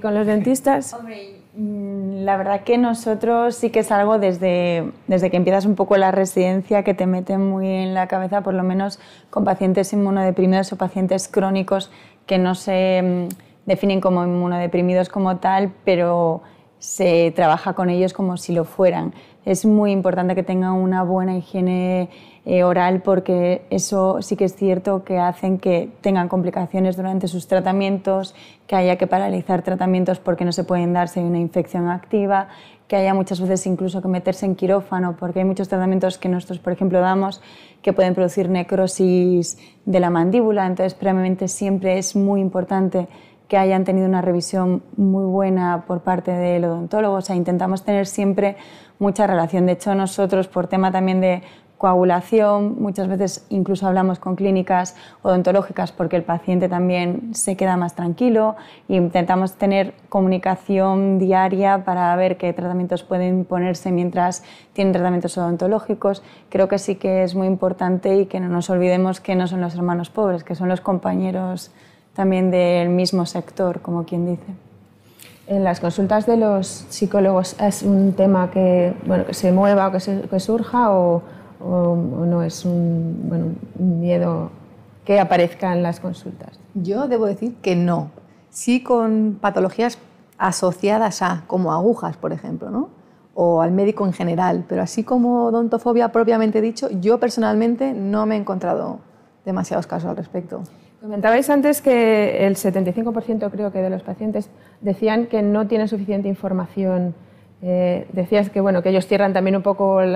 [SPEAKER 3] con los dentistas?
[SPEAKER 7] Mm, la verdad que nosotros sí que es algo desde, desde que empiezas un poco la residencia que te mete muy en la cabeza, por lo menos con pacientes inmunodeprimidos o pacientes crónicos que no se mm, definen como inmunodeprimidos como tal, pero se trabaja con ellos como si lo fueran. es muy importante que tengan una buena higiene eh, oral porque eso sí que es cierto que hacen que tengan complicaciones durante sus tratamientos, que haya que paralizar tratamientos porque no se pueden dar si hay una infección activa, que haya muchas veces incluso que meterse en quirófano porque hay muchos tratamientos que nosotros, por ejemplo, damos que pueden producir necrosis de la mandíbula, entonces previamente siempre es muy importante que hayan tenido una revisión muy buena por parte del odontólogo. O sea, intentamos tener siempre mucha relación. De hecho, nosotros, por tema también de coagulación, muchas veces incluso hablamos con clínicas odontológicas porque el paciente también se queda más tranquilo e intentamos tener comunicación diaria para ver qué tratamientos pueden ponerse mientras tienen tratamientos odontológicos. Creo que sí que es muy importante y que no nos olvidemos que no son los hermanos pobres, que son los compañeros también del mismo sector, como quien dice.
[SPEAKER 3] En las consultas de los psicólogos es un tema que, bueno, que se mueva o que, que surja o, o, no es un, bueno, un miedo que aparezca en las consultas.
[SPEAKER 6] Yo debo decir que no. Sí con patologías asociadas a, como agujas, por ejemplo, ¿no? o al médico en general, pero así como odontofobia propiamente dicho, yo personalmente no me he encontrado demasiados casos al respecto.
[SPEAKER 3] Comentabais antes que el 75% creo que de los pacientes decían que no tienen suficiente información. Eh, decías que, bueno, que ellos cierran también un poco el,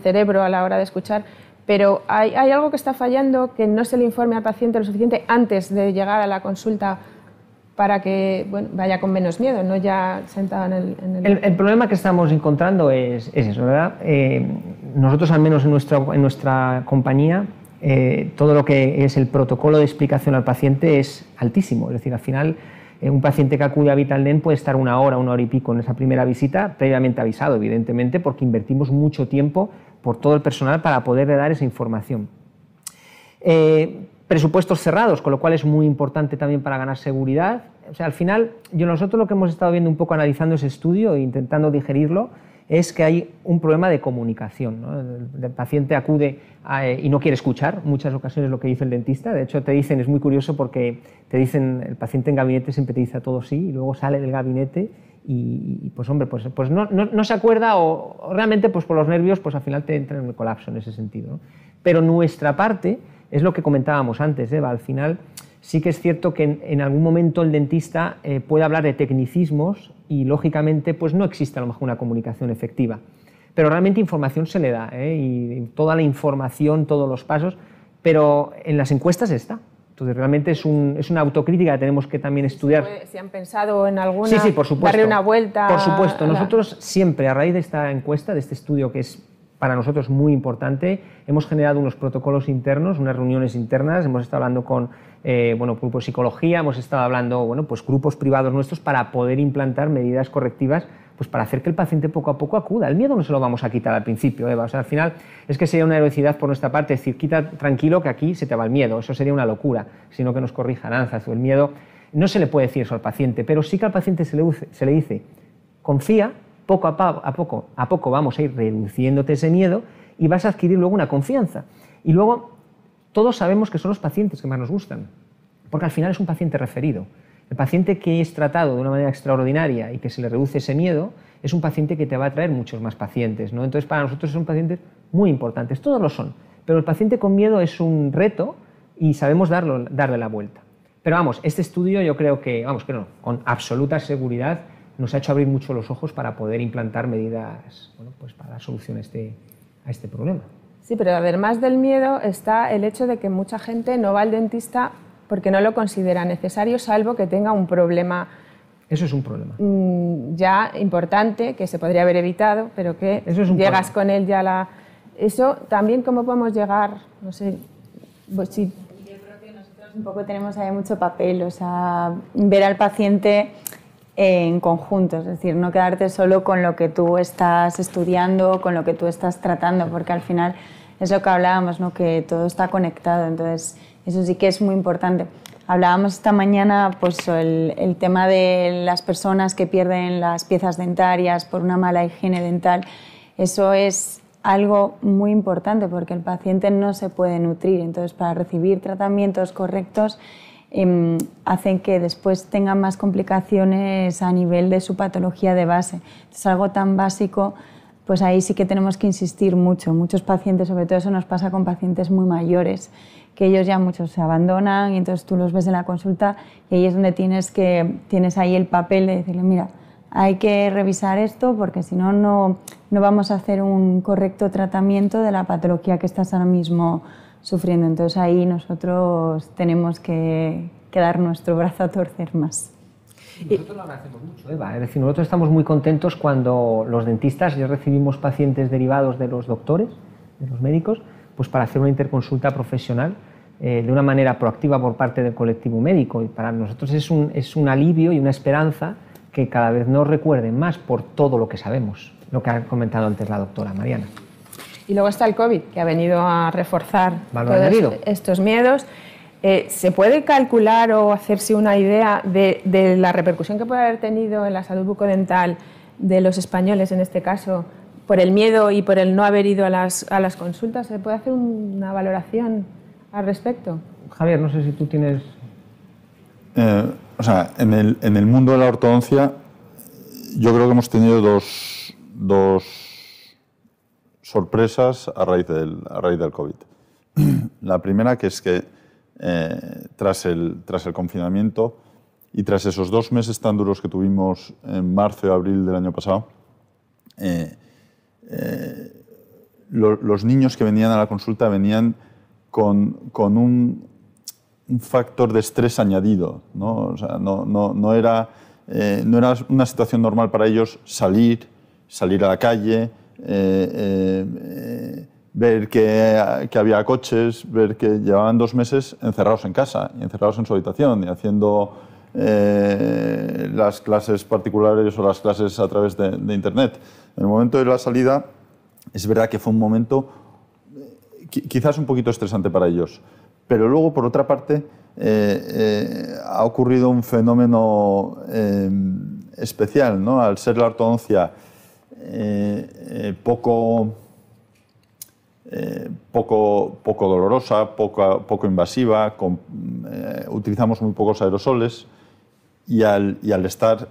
[SPEAKER 3] cerebro a la hora de escuchar, pero hay, algo que está fallando, que no se le informe al paciente lo suficiente antes de llegar a la consulta para que bueno, vaya con menos miedo, no ya sentado en el...
[SPEAKER 5] El... problema que estamos encontrando es, es eso, ¿verdad? Eh, nosotros, al menos en nuestra, en nuestra compañía, eh, todo lo que es el protocolo de explicación al paciente es altísimo. Es decir, al final, un paciente que acude a VitalDent puede estar una hora, una hora y pico en esa primera visita, previamente avisado, evidentemente, porque invertimos mucho tiempo por todo el personal para poderle dar esa información. Eh, presupuestos cerrados, con lo cual es muy importante también para ganar seguridad. O sea, al final, yo nosotros lo que hemos estado viendo un poco analizando ese estudio e intentando digerirlo, es que hay un problema de comunicación. El, paciente acude y no quiere escuchar muchas ocasiones lo que dice el dentista. De hecho, te dicen, es muy curioso porque te dicen, el paciente en gabinete siempre te dice todo sí y luego sale del gabinete y, pues hombre, pues, pues no, no, se acuerda o, realmente pues por los nervios pues al final te entra en el colapso en ese sentido. Pero nuestra parte es lo que comentábamos antes, Eva, al final sí que es cierto que en, algún momento el dentista eh, puede hablar de tecnicismos y lógicamente pues no existe a lo mejor una comunicación efectiva. Pero realmente información se le da ¿eh? y toda la información, todos los pasos, pero en las encuestas está. Entonces realmente es, un, es una autocrítica que tenemos que también estudiar.
[SPEAKER 3] ¿Si han pensado en alguna,
[SPEAKER 5] sí, sí, por supuesto.
[SPEAKER 3] darle una vuelta?
[SPEAKER 5] Por supuesto. Nosotros siempre, a raíz de esta encuesta, de este estudio que es para nosotros muy importante, hemos generado unos protocolos internos, unas reuniones internas, hemos estado hablando con eh, bueno, grupos de psicología, hemos estado hablando, bueno, pues grupos privados nuestros para poder implantar medidas correctivas pues para hacer que el paciente poco a poco acuda. El miedo no se lo vamos a quitar al principio, Eva. O sea, al final es que sería una heroicidad por nuestra parte decir, quita tranquilo que aquí se te va el miedo. Eso sería una locura, sino que nos corrija Lanzas. El miedo no se le puede decir eso al paciente, pero sí que al paciente se le, se le dice, confía, poco a, a, poco, a poco vamos a ir reduciéndote ese miedo y vas a adquirir luego una confianza. Y luego todos sabemos que son los pacientes que más nos gustan, porque al final es un paciente referido. El paciente que es tratado de una manera extraordinaria y que se le reduce ese miedo es un paciente que te va a traer muchos más pacientes. ¿no? Entonces, para nosotros son pacientes muy importantes, todos lo son, pero el paciente con miedo es un reto y sabemos darlo, darle la vuelta. Pero vamos, este estudio yo creo que, vamos, que no, con absoluta seguridad nos ha hecho abrir mucho los ojos para poder implantar medidas bueno, pues para dar solución a este, a este problema.
[SPEAKER 3] Sí, pero además del miedo está el hecho de que mucha gente no va al dentista porque no lo considera necesario, salvo que tenga un problema.
[SPEAKER 5] Eso es un problema.
[SPEAKER 3] Mm, ya importante, que se podría haber evitado, pero que llegas con él ya la. Eso también, ¿cómo podemos llegar? No sé.
[SPEAKER 7] Pues sí. Yo creo que nosotros un poco tenemos ahí mucho papel, o sea, ver al paciente en conjunto, es decir, no quedarte solo con lo que tú estás estudiando, con lo que tú estás tratando, porque al final es lo que hablábamos, ¿no? que todo está conectado, entonces eso sí que es muy importante. Hablábamos esta mañana pues, el, el tema de las personas que pierden las piezas dentarias por una mala higiene dental. Eso es algo muy importante porque el paciente no se puede nutrir. Entonces, para recibir tratamientos correctos, eh, hacen que después tengan más complicaciones a nivel de su patología de base. Es algo tan básico pues ahí sí que tenemos que insistir mucho. Muchos pacientes, sobre todo eso nos pasa con pacientes muy mayores, que ellos ya muchos se abandonan y entonces tú los ves en la consulta y ahí es donde tienes, que, tienes ahí el papel de decirle, mira, hay que revisar esto porque si no, no vamos a hacer un correcto tratamiento de la patología que estás ahora mismo sufriendo. Entonces ahí nosotros tenemos que, que dar nuestro brazo a torcer más.
[SPEAKER 5] nosotros lo agradecemos mucho, Eva. Es decir, nosotros estamos muy contentos cuando los dentistas ya recibimos pacientes derivados de los doctores, de los médicos, pues para hacer una interconsulta profesional eh, de una manera proactiva por parte del colectivo médico. Y para nosotros es un, es un alivio y una esperanza que cada vez nos recuerden más por todo lo que sabemos, lo que ha comentado antes la doctora Mariana.
[SPEAKER 3] Y luego está el COVID, que ha venido a reforzar todos estos miedos. Eh, ¿Se puede calcular o hacerse una idea de, de, la repercusión que puede haber tenido en la salud bucodental de los españoles, en este caso, por el miedo y por el no haber ido a las, a las consultas? ¿Se puede hacer una valoración al respecto?
[SPEAKER 5] Javier, no sé si tú tienes...
[SPEAKER 8] Eh, o sea, en el, en el, mundo de la ortodoncia yo creo que hemos tenido dos, dos sorpresas a raíz, del, a raíz del COVID. La primera que es que eh, tras, el, tras el confinamiento y tras esos dos meses tan duros que tuvimos en marzo y abril del año pasado, eh, eh, los niños que venían a la consulta venían con, con un, un, factor de estrés añadido. ¿no? O sea, no, no, no, era, no era una situación normal para ellos salir, salir a la calle, eh, ver que, había coches, ver que llevaban dos meses encerrados en casa, encerrados en su habitación y haciendo las clases particulares o las clases a través de, Internet. En el momento de la salida, es verdad que fue un momento eh, quizás un poquito estresante para ellos, pero luego, por otra parte, eh, eh, ha ocurrido un fenómeno especial, ¿no? Al ser la ortodoncia poco, poco, poco dolorosa, poco, poco invasiva, utilizamos muy pocos aerosoles, y al, y al estar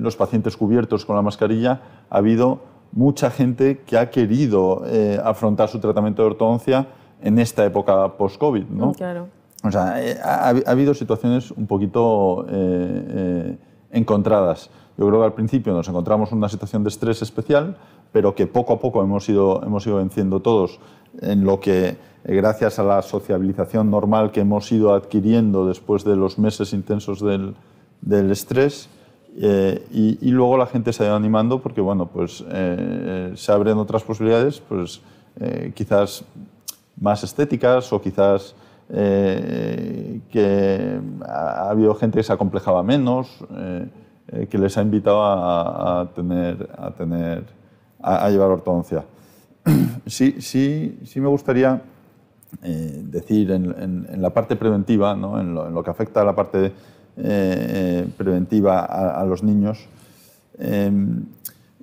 [SPEAKER 8] los pacientes cubiertos con la mascarilla, ha habido mucha gente que ha querido eh, afrontar su tratamiento de ortodoncia en esta época post-COVID. ¿no?
[SPEAKER 3] Mm, claro.
[SPEAKER 8] O sea, eh, ha, ha, habido situaciones un poquito eh, encontradas. Yo creo que al principio nos encontramos en una situación de estrés especial, pero que poco a poco hemos ido, hemos ido venciendo todos en lo que, gracias a la sociabilización normal que hemos ido adquiriendo después de los meses intensos del, del estrés, eh, y, luego la gente se ha ido animando porque bueno, pues, eh, se abren otras posibilidades, pues, eh, quizás más estéticas o quizás eh, que ha, ha, habido gente que se acomplejaba menos, eh, que les ha invitado a, a tener, a, tener a, llevar ortodoncia. Sí, sí, sí me gustaría decir en, en, la parte preventiva, ¿no? en, lo, que afecta a la parte eh, preventiva a, los niños, eh,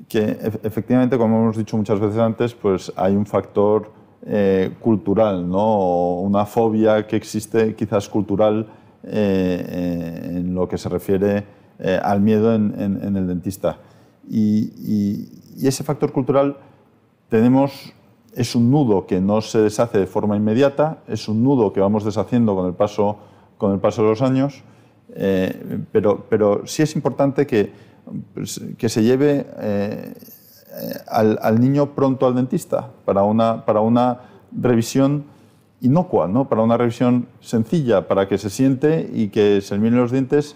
[SPEAKER 8] que efectivamente, como hemos dicho muchas veces antes, pues hay un factor eh, cultural, ¿no? Una fobia que existe quizás cultural eh, en lo que se refiere eh, al miedo en, el dentista. Y, ese factor cultural tenemos, es un nudo que no se deshace de forma inmediata, es un nudo que vamos deshaciendo con el paso, con el paso de los años, eh, pero, pero sí es importante que, pues, que se lleve eh, al, niño pronto al dentista para una, para una revisión inocua, ¿no? para una revisión sencilla, para que se siente y que se miren los dientes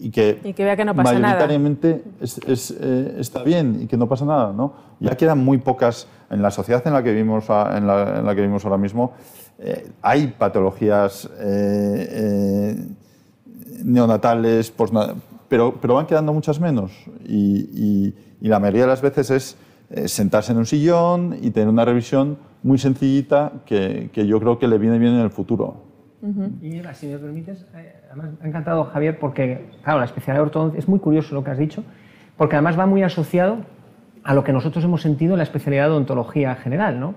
[SPEAKER 8] y que,
[SPEAKER 3] y que vea que no pasa
[SPEAKER 8] mayoritariamente es, es, eh, está bien y que no pasa nada. ¿no? Ya quedan muy pocas, en la sociedad en la que vivimos, en la, en la que vivimos ahora mismo, eh, hay patologías eh, neonatales, pero, pero van quedando muchas menos. Y, y, y, la mayoría de las veces es eh, sentarse en un sillón y tener una revisión muy sencillita que, que yo creo que le viene bien en el futuro.
[SPEAKER 5] Uh -huh. Y Eva, si me permites, eh, además me ha encantado Javier porque, claro, la especialidad de ortodoncia es muy curioso lo que has dicho, porque además va muy asociado a lo que nosotros hemos sentido en la especialidad de odontología general. ¿no?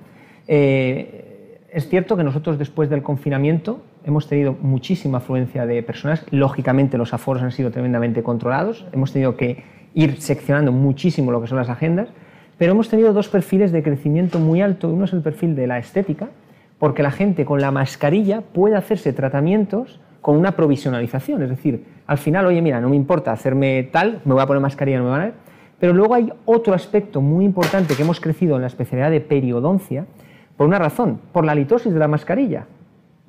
[SPEAKER 5] Eh, es cierto que nosotros después del confinamiento hemos tenido muchísima afluencia de personas. Lógicamente los aforos han sido tremendamente controlados. Hemos tenido que ir seccionando muchísimo lo que son las agendas, pero hemos tenido dos perfiles de crecimiento muy alto. Uno es el perfil de la estética, porque la gente con la mascarilla puede hacerse tratamientos con una provisionalización, es decir, al final, oye, mira, no me importa hacerme tal, me voy a poner mascarilla, no me van a ver, pero luego hay otro aspecto muy importante que hemos crecido en la especialidad de periodoncia, por una razón, por la litosis de la mascarilla.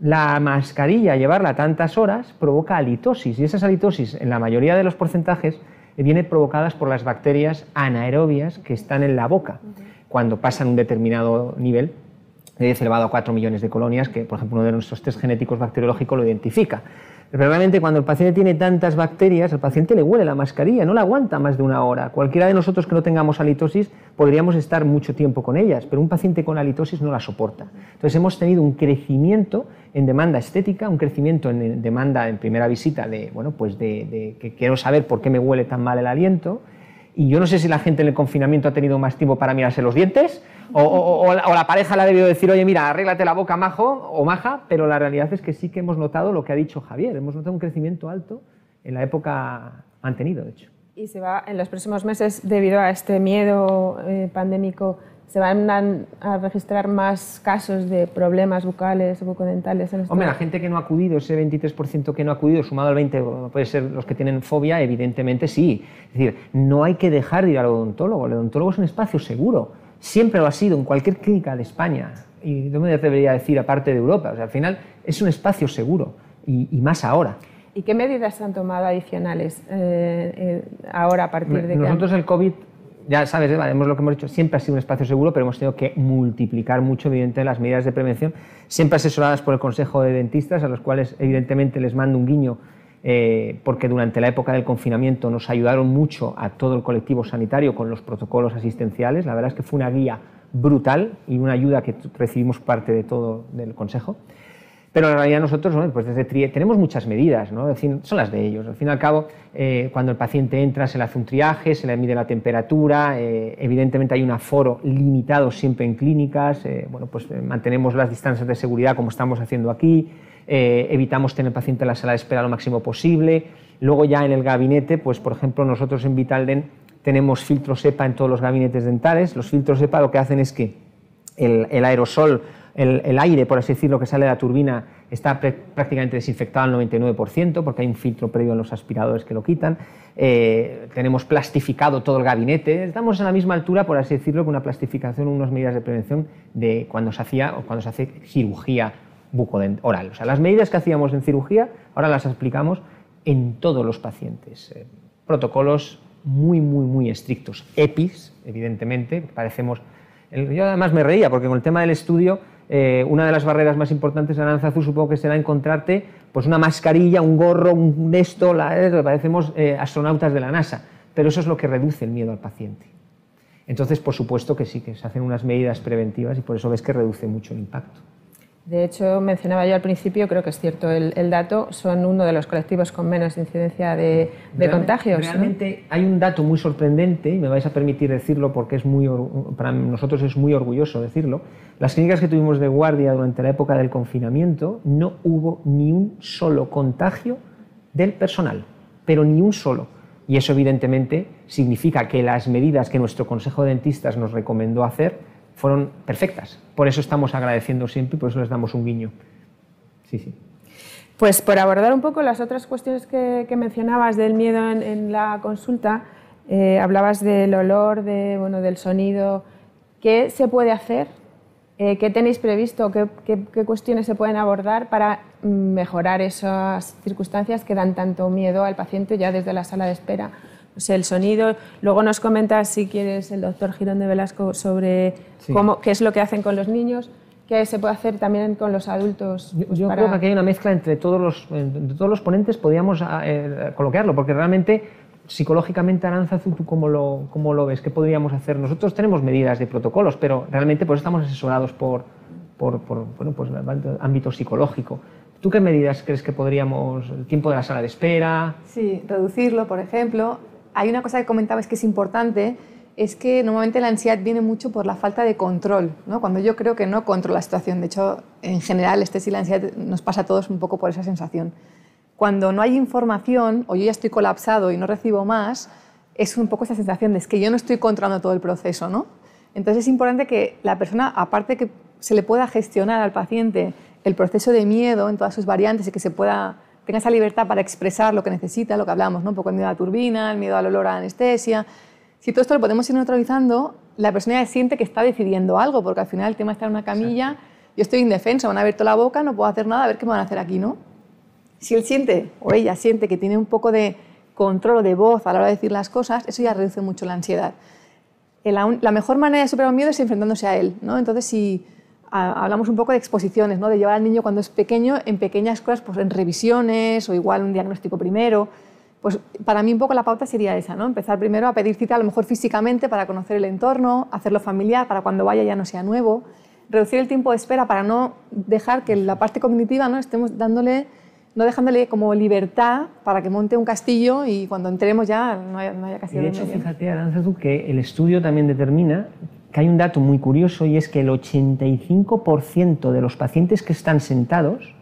[SPEAKER 5] La mascarilla, llevarla tantas horas, provoca halitosis y esas halitosis, en la mayoría de los porcentajes, vienen provocadas por las bacterias anaerobias que están en la boca. Cuando pasan un determinado nivel, de 10 elevado a 4 millones de colonias, que por ejemplo uno de nuestros test genéticos bacteriológicos lo identifica. Pero realmente cuando el paciente tiene tantas bacterias, al paciente le huele la mascarilla, no la aguanta más de una hora. Cualquiera de nosotros que no tengamos halitosis podríamos estar mucho tiempo con ellas, pero un paciente con halitosis no la soporta. Entonces hemos tenido un crecimiento en demanda estética, un crecimiento en demanda en primera visita de, bueno, pues de, de que quiero saber por qué me huele tan mal el aliento. Y yo no sé si la gente en el confinamiento ha tenido más tiempo para mirarse los dientes o, la, pareja le ha debido decir, oye, mira, arréglate la boca majo o maja, pero la realidad es que sí que hemos notado lo que ha dicho Javier, hemos notado un crecimiento alto en la época mantenido, de hecho.
[SPEAKER 3] Y se va, en los próximos meses, debido a este miedo eh, pandémico, ¿se van a, registrar más casos de problemas bucales o bucodentales? En
[SPEAKER 5] Hombre, la gente que no ha acudido, ese 23% que no ha acudido, sumado al 20%, puede ser los que tienen fobia, evidentemente sí. Es decir, no hay que dejar de ir al odontólogo. El odontólogo es un espacio seguro siempre lo ha sido en cualquier clínica de España, y no me debería decir aparte de Europa, o sea, al final es un espacio seguro, y, más ahora.
[SPEAKER 3] ¿Y qué medidas han tomado adicionales eh, eh, ahora a partir de
[SPEAKER 5] Nosotros el COVID, ya sabes, vemos lo que hemos dicho, siempre ha sido un espacio seguro, pero hemos tenido que multiplicar mucho, evidentemente, las medidas de prevención, siempre asesoradas por el Consejo de Dentistas, a los cuales, evidentemente, les mando un guiño eh, porque durante la época del confinamiento nos ayudaron mucho a todo el colectivo sanitario con los protocolos asistenciales. La verdad es que fue una guía brutal y una ayuda que recibimos parte de todo del Consejo. Pero en realidad nosotros, pues desde TRIE tenemos muchas medidas, son las de ellos. Al fin y al cabo, eh, cuando el paciente entra se le hace un triaje, se le mide la temperatura, eh, evidentemente hay un aforo limitado siempre en clínicas, bueno, pues mantenemos las distancias de seguridad como estamos haciendo aquí, eh, evitamos tener paciente en la sala de espera lo máximo posible. Luego ya en el gabinete, pues por ejemplo nosotros en Vitalden tenemos filtros EPA en todos los gabinetes dentales. Los filtros EPA lo que hacen es que el, aerosol, el, aire, por así decirlo, que sale de la turbina está prácticamente desinfectado al 99% porque hay un filtro previo en los aspiradores que lo quitan. Eh, tenemos plastificado todo el gabinete. Estamos a la misma altura, por así decirlo, que una plastificación, unas medidas de prevención de cuando se hacía o cuando se hace cirugía oral. O sea, las medidas que hacíamos en cirugía ahora las aplicamos en todos los pacientes. Eh, protocolos muy, muy, muy estrictos. EPIs, evidentemente, parecemos... yo además me reía porque con el tema del estudio, eh, una de las barreras más importantes de Aranzazu supongo que será encontrarte pues una mascarilla, un gorro, un esto, eh, parecemos astronautas de la NASA, pero eso es lo que reduce el miedo al paciente. Entonces, por supuesto que sí, que se hacen unas medidas preventivas y por eso ves que reduce mucho el impacto.
[SPEAKER 3] De hecho, mencionaba yo al principio, creo que es cierto el, dato, son uno de los colectivos con menos incidencia de, contagios.
[SPEAKER 5] Realmente hay un dato muy sorprendente, y me vais a permitir decirlo porque es muy, para nosotros es muy orgulloso decirlo. Las clínicas que tuvimos de guardia durante la época del confinamiento no hubo ni un solo contagio del personal, pero ni un solo. Y eso evidentemente significa que las medidas que nuestro Consejo de Dentistas nos recomendó hacer fueron perfectas. Por eso estamos agradeciendo siempre y por eso les damos un guiño. Sí, sí.
[SPEAKER 3] Pues por abordar un poco las otras cuestiones que, mencionabas del miedo en, la consulta, eh, hablabas del olor, de, bueno, del sonido. ¿Qué se puede hacer? Eh, ¿Qué tenéis previsto? ¿Qué, qué, cuestiones se pueden abordar para mejorar esas circunstancias que dan tanto miedo al paciente ya desde la sala de espera? El sonido. Luego nos comentas, si quieres, el doctor Girón de Velasco sobre cómo, qué es lo que hacen con los niños, qué se puede hacer también con los adultos.
[SPEAKER 5] Yo, creo que aquí hay una mezcla entre todos los, entre todos los ponentes, podríamos ah, eh, colocarlo, porque realmente psicológicamente, Aranzazu, ¿tú cómo lo, cómo lo ves? ¿Qué podríamos hacer? Nosotros tenemos medidas de protocolos, pero realmente pues, estamos asesorados por, por, por bueno, pues, el ámbito psicológico. ¿Tú qué medidas crees que podríamos, el tiempo de la sala de espera?
[SPEAKER 6] Sí, reducirlo, por ejemplo hay una cosa que comentabas que es importante, es que normalmente la ansiedad viene mucho por la falta de control, ¿no? cuando yo creo que no controlo la situación. De hecho, en general, este sí la ansiedad nos pasa a todos un poco por esa sensación. Cuando no hay información o yo ya estoy colapsado y no recibo más, es un poco esa sensación de es que yo no estoy controlando todo el proceso, ¿no? Entonces es importante que la persona, aparte que se le pueda gestionar al paciente el proceso de miedo en todas sus variantes y que se pueda tenga esa libertad para expresar lo que necesita, lo que hablamos, ¿no? un poco el miedo a la turbina, el miedo al olor a anestesia. Si todo esto lo podemos ir neutralizando, la persona ya siente que está decidiendo algo, porque al final el tema está en una camilla, yo estoy indefensa, me han abierto la boca, no puedo hacer nada, a ver qué me van a hacer aquí, ¿no? Si él siente, o ella siente que tiene un poco de control de voz a la hora de decir las cosas, eso ya reduce mucho la ansiedad. La mejor manera de superar un miedo es enfrentándose a él, ¿no? Entonces, si hablamos un poco de exposiciones, ¿no? de llevar al niño cuando es pequeño en pequeñas cosas, pues en revisiones o igual un diagnóstico primero. Pues para mí un poco la pauta sería esa, ¿no? empezar primero a pedir cita a lo mejor físicamente para conocer el entorno, hacerlo familiar para cuando vaya ya no sea nuevo, reducir el tiempo de espera para no dejar que la parte cognitiva no estemos dándole no dejándole como libertad para que monte un castillo y cuando entremos ya no haya, no haya castillo.
[SPEAKER 5] de hecho, fíjate, Aranzazu, que el estudio también determina que hay un dato muy curioso y es que el 85% de los pacientes que están sentados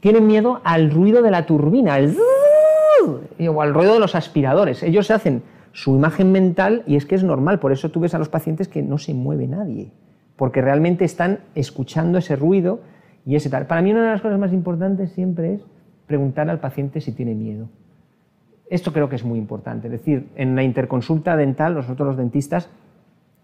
[SPEAKER 5] tienen miedo al ruido de la turbina, o al ruido de los aspiradores. Ellos hacen su imagen mental y es que es normal, por eso tú ves a los pacientes que no se mueve nadie, porque realmente están escuchando ese ruido y ese tal. Para mí una de las cosas más importantes siempre es preguntar al paciente si tiene miedo. Esto creo que es muy importante. Es decir, en la interconsulta dental, nosotros los dentistas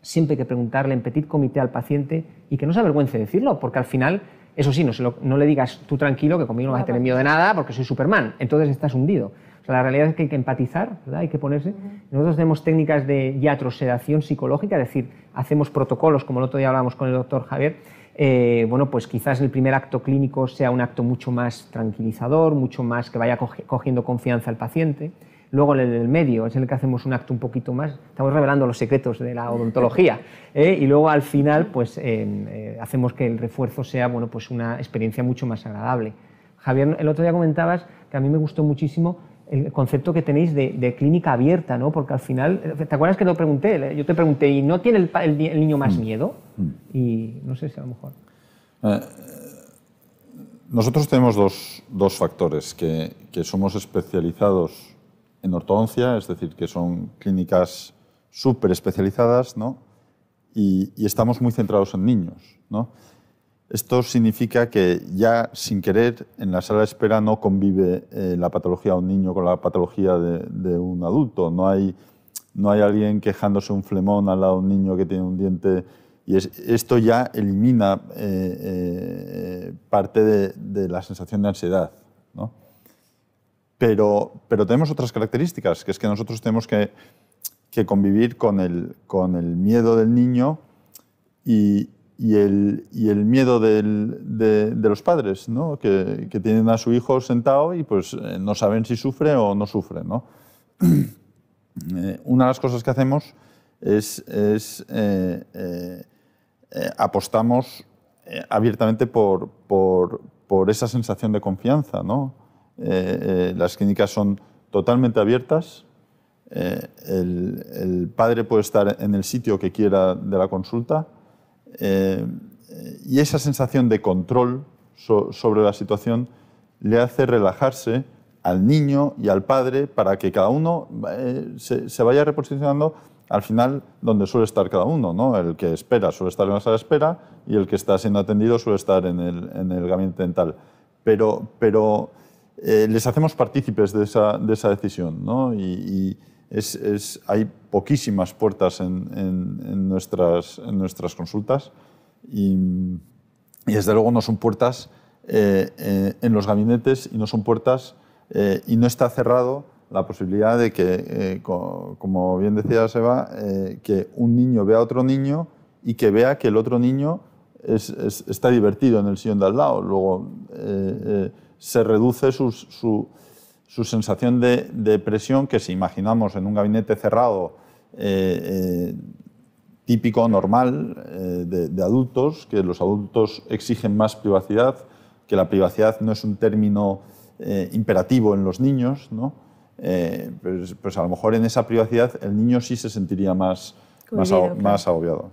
[SPEAKER 5] siempre hay que preguntarle en petit comité al paciente y que no se avergüence de decirlo, porque al final, eso sí, no, le digas tú tranquilo que conmigo no vas a tener miedo de nada porque soy Superman, entonces estás hundido. O sea, la realidad es que hay que empatizar, ¿verdad? hay que ponerse. Nosotros tenemos técnicas de iatrosedación psicológica, es decir, hacemos protocolos, como el otro día hablábamos con el doctor Javier, eh, bueno, pues quizás el primer acto clínico sea un acto mucho más tranquilizador, mucho más que vaya cogiendo confianza al paciente. Luego en el medio es en el que hacemos un acto un poquito más, estamos revelando los secretos de la odontología. ¿eh? Y luego al final pues eh, hacemos que el refuerzo sea bueno, pues una experiencia mucho más agradable. Javier, el otro día comentabas que a mí me gustó muchísimo el concepto que tenéis de, clínica abierta, ¿no? Porque al final, ¿te acuerdas que lo pregunté? Yo te pregunté, ¿y no tiene el, niño más mm. miedo? Mm. Y no sé si a lo mejor... Eh,
[SPEAKER 8] nosotros tenemos dos, dos factores, que, que, somos especializados en ortodoncia, es decir, que son clínicas súper especializadas, ¿no? Y, estamos muy centrados en niños, ¿no? Esto significa que ya sin querer en la sala de espera no convive eh, la patología de un niño con la patología de, un adulto. No hay, no hay alguien quejándose un flemón al lado de un niño que tiene un diente. Y esto ya elimina eh, eh, parte de, la sensación de ansiedad. ¿no? Pero, pero tenemos otras características, que es que nosotros tenemos que, que convivir con el, con el miedo del niño y, y el, y el miedo del, de, de, los padres, ¿no? que, que, tienen a su hijo sentado y pues eh, no saben si sufre o no sufre. ¿no? Eh, una de las cosas que hacemos es, es eh, apostamos abiertamente por, por, por, esa sensación de confianza. ¿no? Las clínicas son totalmente abiertas, el, el padre puede estar en el sitio que quiera de la consulta, eh, y esa sensación de control sobre la situación le hace relajarse al niño y al padre para que cada uno eh, se, vaya reposicionando al final donde suele estar cada uno. ¿no? El que espera suele estar en la sala de espera y el que está siendo atendido suele estar en el, en el gabinete dental. Pero, pero eh, les hacemos partícipes de esa, de esa decisión ¿no? y, es, hay poquísimas puertas en, en, nuestras, en nuestras consultas y, y, desde luego no son puertas eh, eh, en los gabinetes y no son puertas eh, y no está cerrado la posibilidad de que, como bien decía Seba, que un niño vea a otro niño y que vea que el otro niño es, está divertido en el sillón de al lado. Luego se reduce su, su su sensación de, presión que si imaginamos en un gabinete cerrado eh, eh, típico, normal, eh, de, adultos, que los adultos exigen más privacidad, que la privacidad no es un término imperativo en los niños, ¿no? Pues, pues, a lo mejor en esa privacidad el niño sí se sentiría más, más, más agobiado.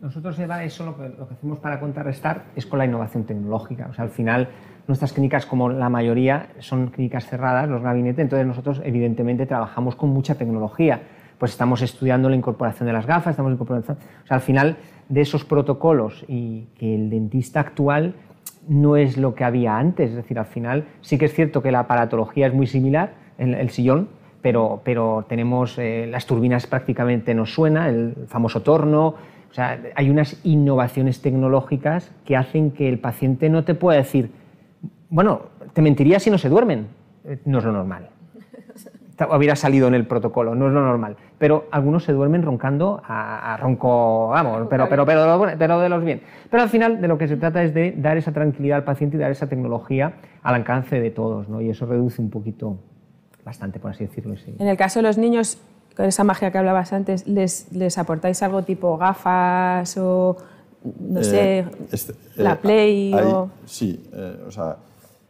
[SPEAKER 5] Nosotros, Eva, eso lo que, lo que hacemos para contrarrestar es con la innovación tecnológica. O sea, al final nuestras clínicas, como la mayoría, son clínicas cerradas, los gabinetes, entonces nosotros evidentemente trabajamos con mucha tecnología. Pues estamos estudiando la incorporación de las gafas, estamos incorporando... O sea, al final de esos protocolos y que el dentista actual no es lo que había antes, es decir, al final sí que es cierto que la aparatología es muy similar, el, el sillón, pero, pero tenemos eh, las turbinas prácticamente nos suena, el famoso torno, o sea, hay unas innovaciones tecnológicas que hacen que el paciente no te pueda decir, bueno, te mentiría si no se duermen, eh, no es lo normal. Hubiera salido en el protocolo, no es lo normal. Pero algunos se duermen roncando a, ronco, vamos, pero, pero, pero, pero de los bien. Pero al final de lo que se trata es de dar esa tranquilidad al paciente y dar esa tecnología al alcance de todos, ¿no? Y eso reduce un poquito, bastante, por así decirlo.
[SPEAKER 3] En el caso de los niños, con esa magia que hablabas antes, ¿les, les aportáis algo tipo gafas o, no sé,
[SPEAKER 8] Eh, este,
[SPEAKER 3] la
[SPEAKER 8] eh,
[SPEAKER 3] Play?
[SPEAKER 8] hay-
[SPEAKER 3] o...
[SPEAKER 8] Sí, eh, o sea,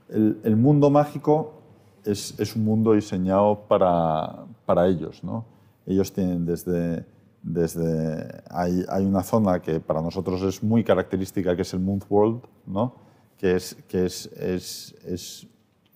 [SPEAKER 8] el, mundo mágico es, un mundo diseñado para, para ellos, ¿no? Ellos tienen desde... desde hay, hay una zona que para nosotros es muy característica, que es el Moon World, ¿no? que, es, que es, es, es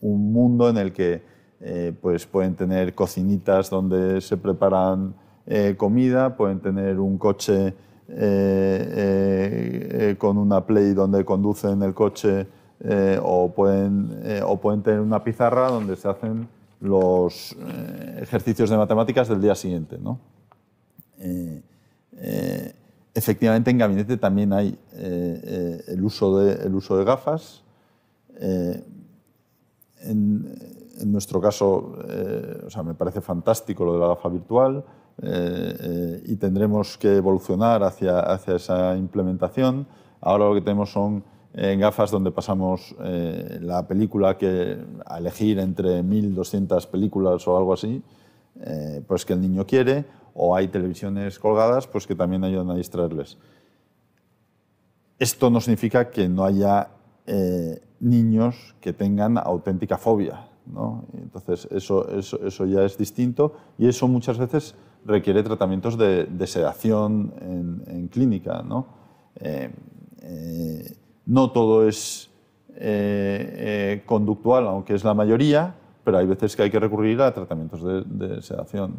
[SPEAKER 8] un mundo en el que eh, pues pueden tener cocinitas donde se preparan eh, comida, pueden tener un coche eh, con una play donde conducen el coche eh, o, pueden, eh, o pueden tener una pizarra donde se hacen los eh, ejercicios de matemáticas del día siguiente. ¿no? Efectivamente, en gabinete también hay el, uso de, el uso de gafas. En, en nuestro caso, o sea, me parece fantástico lo de la gafa virtual y tendremos que evolucionar hacia, hacia esa implementación. Ahora lo que tenemos son eh, gafas donde pasamos eh, la película que a elegir entre 1.200 películas o algo así, eh, pues que el niño quiere, o hay televisiones colgadas pues que también ayudan a distraerles. Esto no significa que no haya eh, niños que tengan auténtica fobia. ¿no? Entonces, eso, eso, eso ya es distinto y eso muchas veces requiere tratamientos de, de sedación en, en clínica. ¿no? No todo es eh, eh, conductual, aunque es la mayoría, pero hay veces que hay que recurrir a tratamientos de, de sedación.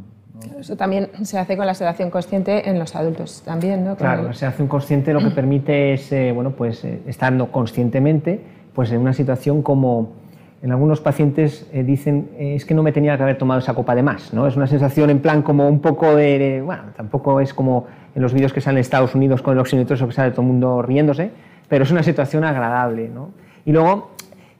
[SPEAKER 3] Eso también se hace con la sedación consciente en los adultos también, ¿no?
[SPEAKER 5] Claro, la sedación consciente lo que permite es, eh, bueno, pues, eh, estando conscientemente pues, en una situación como en algunos pacientes eh, dicen eh, es que no me tenía que haber tomado esa copa de más, ¿no? Es una sensación en plan como un poco de, de- bueno, tampoco es como en los vídeos que salen en Estados Unidos con el oxímetro, eso que sale todo el mundo riéndose, pero es una situación agradable, ¿no? Y luego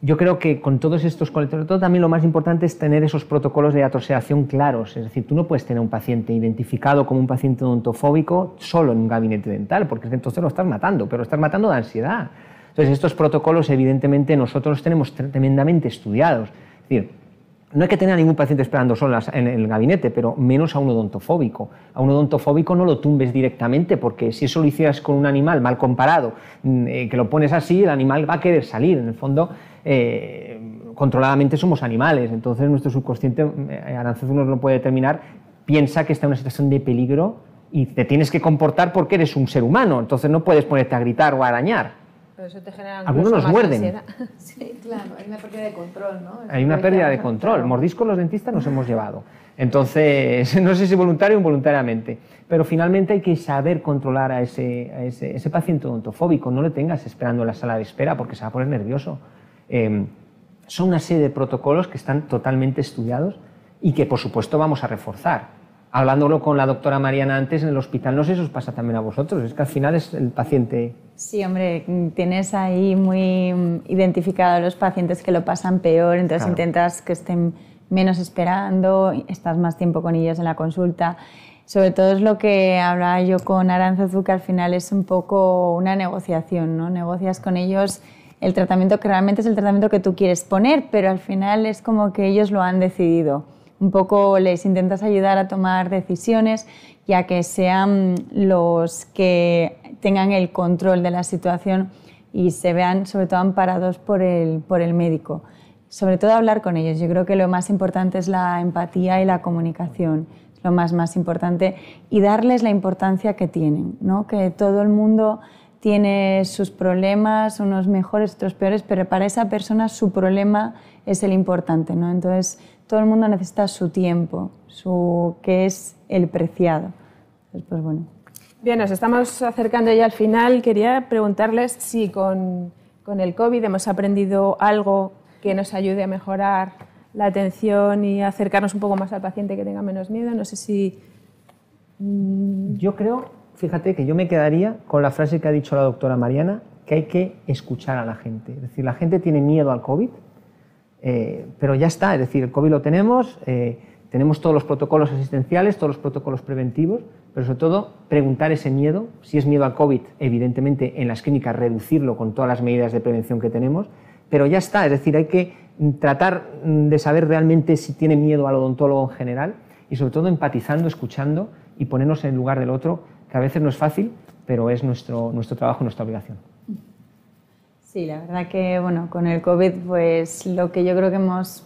[SPEAKER 5] yo creo que con todos estos colectores, todo también lo más importante es tener esos protocolos de atoseación claros. Es decir, tú no puedes tener un paciente identificado como un paciente odontofóbico solo en un gabinete dental, porque es que entonces lo estás matando, pero lo estás matando de ansiedad. Entonces, estos protocolos, evidentemente, nosotros los tenemos tremendamente estudiados. Es decir, no hay que tener a ningún paciente esperando solas en el gabinete, pero menos a un odontofóbico. A un odontofóbico no lo tumbes directamente, porque si eso lo hicieras con un animal mal comparado, mm, eh, que lo pones así, el animal va a querer salir. En el fondo, eh, controladamente somos animales, entonces nuestro subconsciente, eh, Aranzazu nos lo puede determinar, piensa que está en una situación de peligro y te tienes que comportar porque eres un ser humano, entonces no puedes ponerte a gritar o a arañar.
[SPEAKER 3] Pero eso te genera
[SPEAKER 5] Algunos nos muerden.
[SPEAKER 6] Sí, claro, hay una pérdida de control, ¿no?
[SPEAKER 5] Hay una pérdida de control. Mordiscos los dentistas nos hemos llevado. Entonces, no sé si voluntario o involuntariamente, pero finalmente hay que saber controlar a ese, a ese, ese paciente odontofóbico. No le tengas esperando en la sala de espera porque se va a poner nervioso. Eh, son una serie de protocolos que están totalmente estudiados y que, por supuesto, vamos a reforzar. Hablándolo con la doctora Mariana antes en el hospital, no sé si os pasa también a vosotros, es que al final es el paciente
[SPEAKER 7] Sí, hombre, tienes ahí muy mm, identificados los pacientes que lo pasan peor, entonces
[SPEAKER 5] Claro.
[SPEAKER 7] intentas que estén menos esperando, estás más tiempo con ellos en la consulta. Sobre todo es lo que hablaba yo con Aranzazu, que al final es un poco una negociación, ¿no? Negocias con ellos el tratamiento que realmente es el tratamiento que tú quieres poner, pero al final es como que ellos lo han decidido. Un poco les intentas ayudar a tomar decisiones ya que sean los que tengan el control de la situación y se vean sobre todo amparados por el, por el médico. Sobre todo hablar con ellos. Yo creo que lo más importante es la empatía y la comunicación. Lo más, más importante. Y darles la importancia que tienen. ¿no? Que todo el mundo tiene sus problemas, unos mejores, otros peores, pero para esa persona su problema es el importante, ¿no? Entonces, todo el mundo necesita su tiempo, su, que es el preciado. pues bueno.
[SPEAKER 3] Bien, nos estamos acercando ya al final. Quería preguntarles si con, con el COVID hemos aprendido algo que nos ayude a mejorar la atención y acercarnos un poco más al paciente que tenga menos miedo. No sé si...
[SPEAKER 5] Mm, yo creo fíjate que yo me quedaría con la frase que ha dicho la doctora Mariana, que hay que escuchar a la gente. Es decir, la gente tiene miedo al COVID, eh, pero ya está, es decir, el COVID lo tenemos, eh, tenemos todos los protocolos asistenciales, todos los protocolos preventivos, pero sobre todo preguntar ese miedo, si es miedo al COVID, evidentemente en las clínicas reducirlo con todas las medidas de prevención que tenemos, pero ya está, es decir, hay que tratar de saber realmente si tiene miedo al odontólogo en general y sobre todo empatizando, escuchando y ponernos en el lugar del otro que a veces no es fácil, pero es nuestro, nuestro trabajo, nuestra obligación.
[SPEAKER 7] Sí, la verdad que bueno, con el COVID pues lo que yo creo que hemos,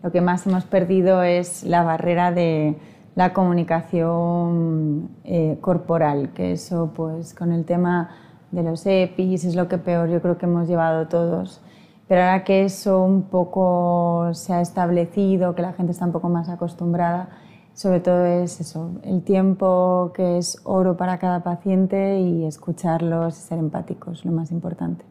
[SPEAKER 7] lo que más hemos perdido es la barrera de la comunicación eh, corporal, que eso pues con el tema de los EPIs es lo que peor yo creo que hemos llevado todos. Pero ahora que eso un poco se ha establecido, que la gente está un poco más acostumbrada, sobre todo es eso, el tiempo que es oro para cada paciente y escucharlos y ser empáticos, lo más importante.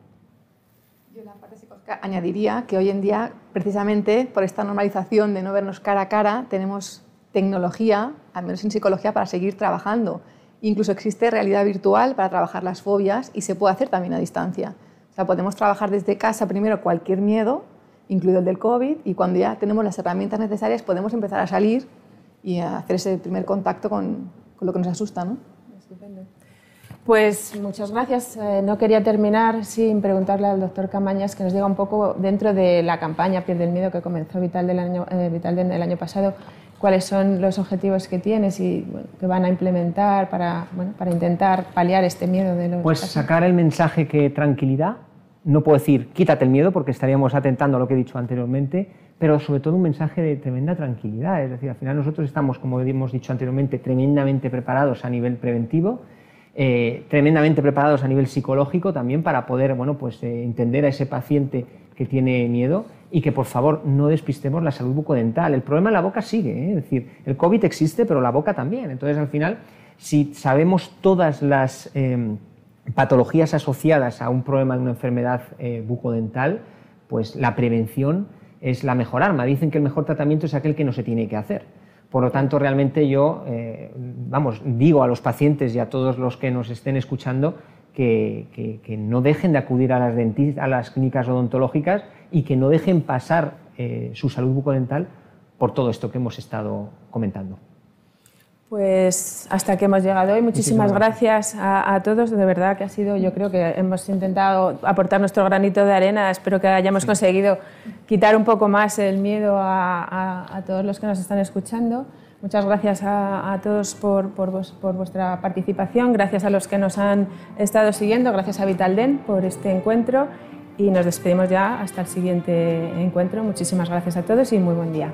[SPEAKER 6] Yo en la parte psicológica añadiría que hoy en día, precisamente por esta normalización de no vernos cara a cara, tenemos tecnología, al menos en psicología, para seguir trabajando. Incluso existe realidad virtual para trabajar las fobias y se puede hacer también a distancia. O sea, podemos trabajar desde casa primero cualquier miedo, incluido el del COVID, y cuando ya tenemos las herramientas necesarias podemos empezar a salir y hacer ese primer contacto con, con lo que nos asusta. ¿no?
[SPEAKER 3] Estupendo. Pues muchas gracias. Eh, no quería terminar sin preguntarle al doctor Camañas que nos diga un poco dentro de la campaña Pierde el Miedo que comenzó Vital del año, eh, Vital del año pasado, cuáles son los objetivos que tienes y que van a implementar para, bueno, para intentar paliar este miedo de los
[SPEAKER 5] Pues sacar el mensaje que tranquilidad, no puedo decir quítate el miedo porque estaríamos atentando a lo que he dicho anteriormente, pero sobre todo un mensaje de tremenda tranquilidad. Es decir, al final nosotros estamos, como hemos dicho anteriormente, tremendamente preparados a nivel preventivo, eh, tremendamente preparados a nivel psicológico también para poder bueno, pues, eh, entender a ese paciente que tiene miedo y que por favor no despistemos la salud bucodental. El problema en la boca sigue, ¿eh? es decir, el COVID existe, pero la boca también. Entonces, al final, si sabemos todas las em, patologías asociadas a un problema de una enfermedad bucodental, pues la prevención es la mejor arma. Dicen que el mejor tratamiento es aquel que no se tiene que hacer. Por lo tanto, realmente yo, eh, vamos, digo a los pacientes y a todos los que nos estén escuchando que, no dejen de acudir a las, a las clínicas odontológicas y que no dejen pasar eh, su salud bucodental por todo esto que hemos estado comentando.
[SPEAKER 3] Pues hasta aquí hemos llegado hoy. Muchísimas, gracias, a, todos. De verdad que ha sido, yo creo que hemos intentado aportar nuestro granito de arena. Espero que hayamos conseguido quitar un poco más el miedo a, todos los que nos están escuchando. Muchas gracias a, todos por, por, vuestra participación. Gracias a los que nos han estado siguiendo. Gracias a Vitalden por este encuentro. Y nos despedimos ya hasta el siguiente encuentro. Muchísimas gracias a todos y muy buen día.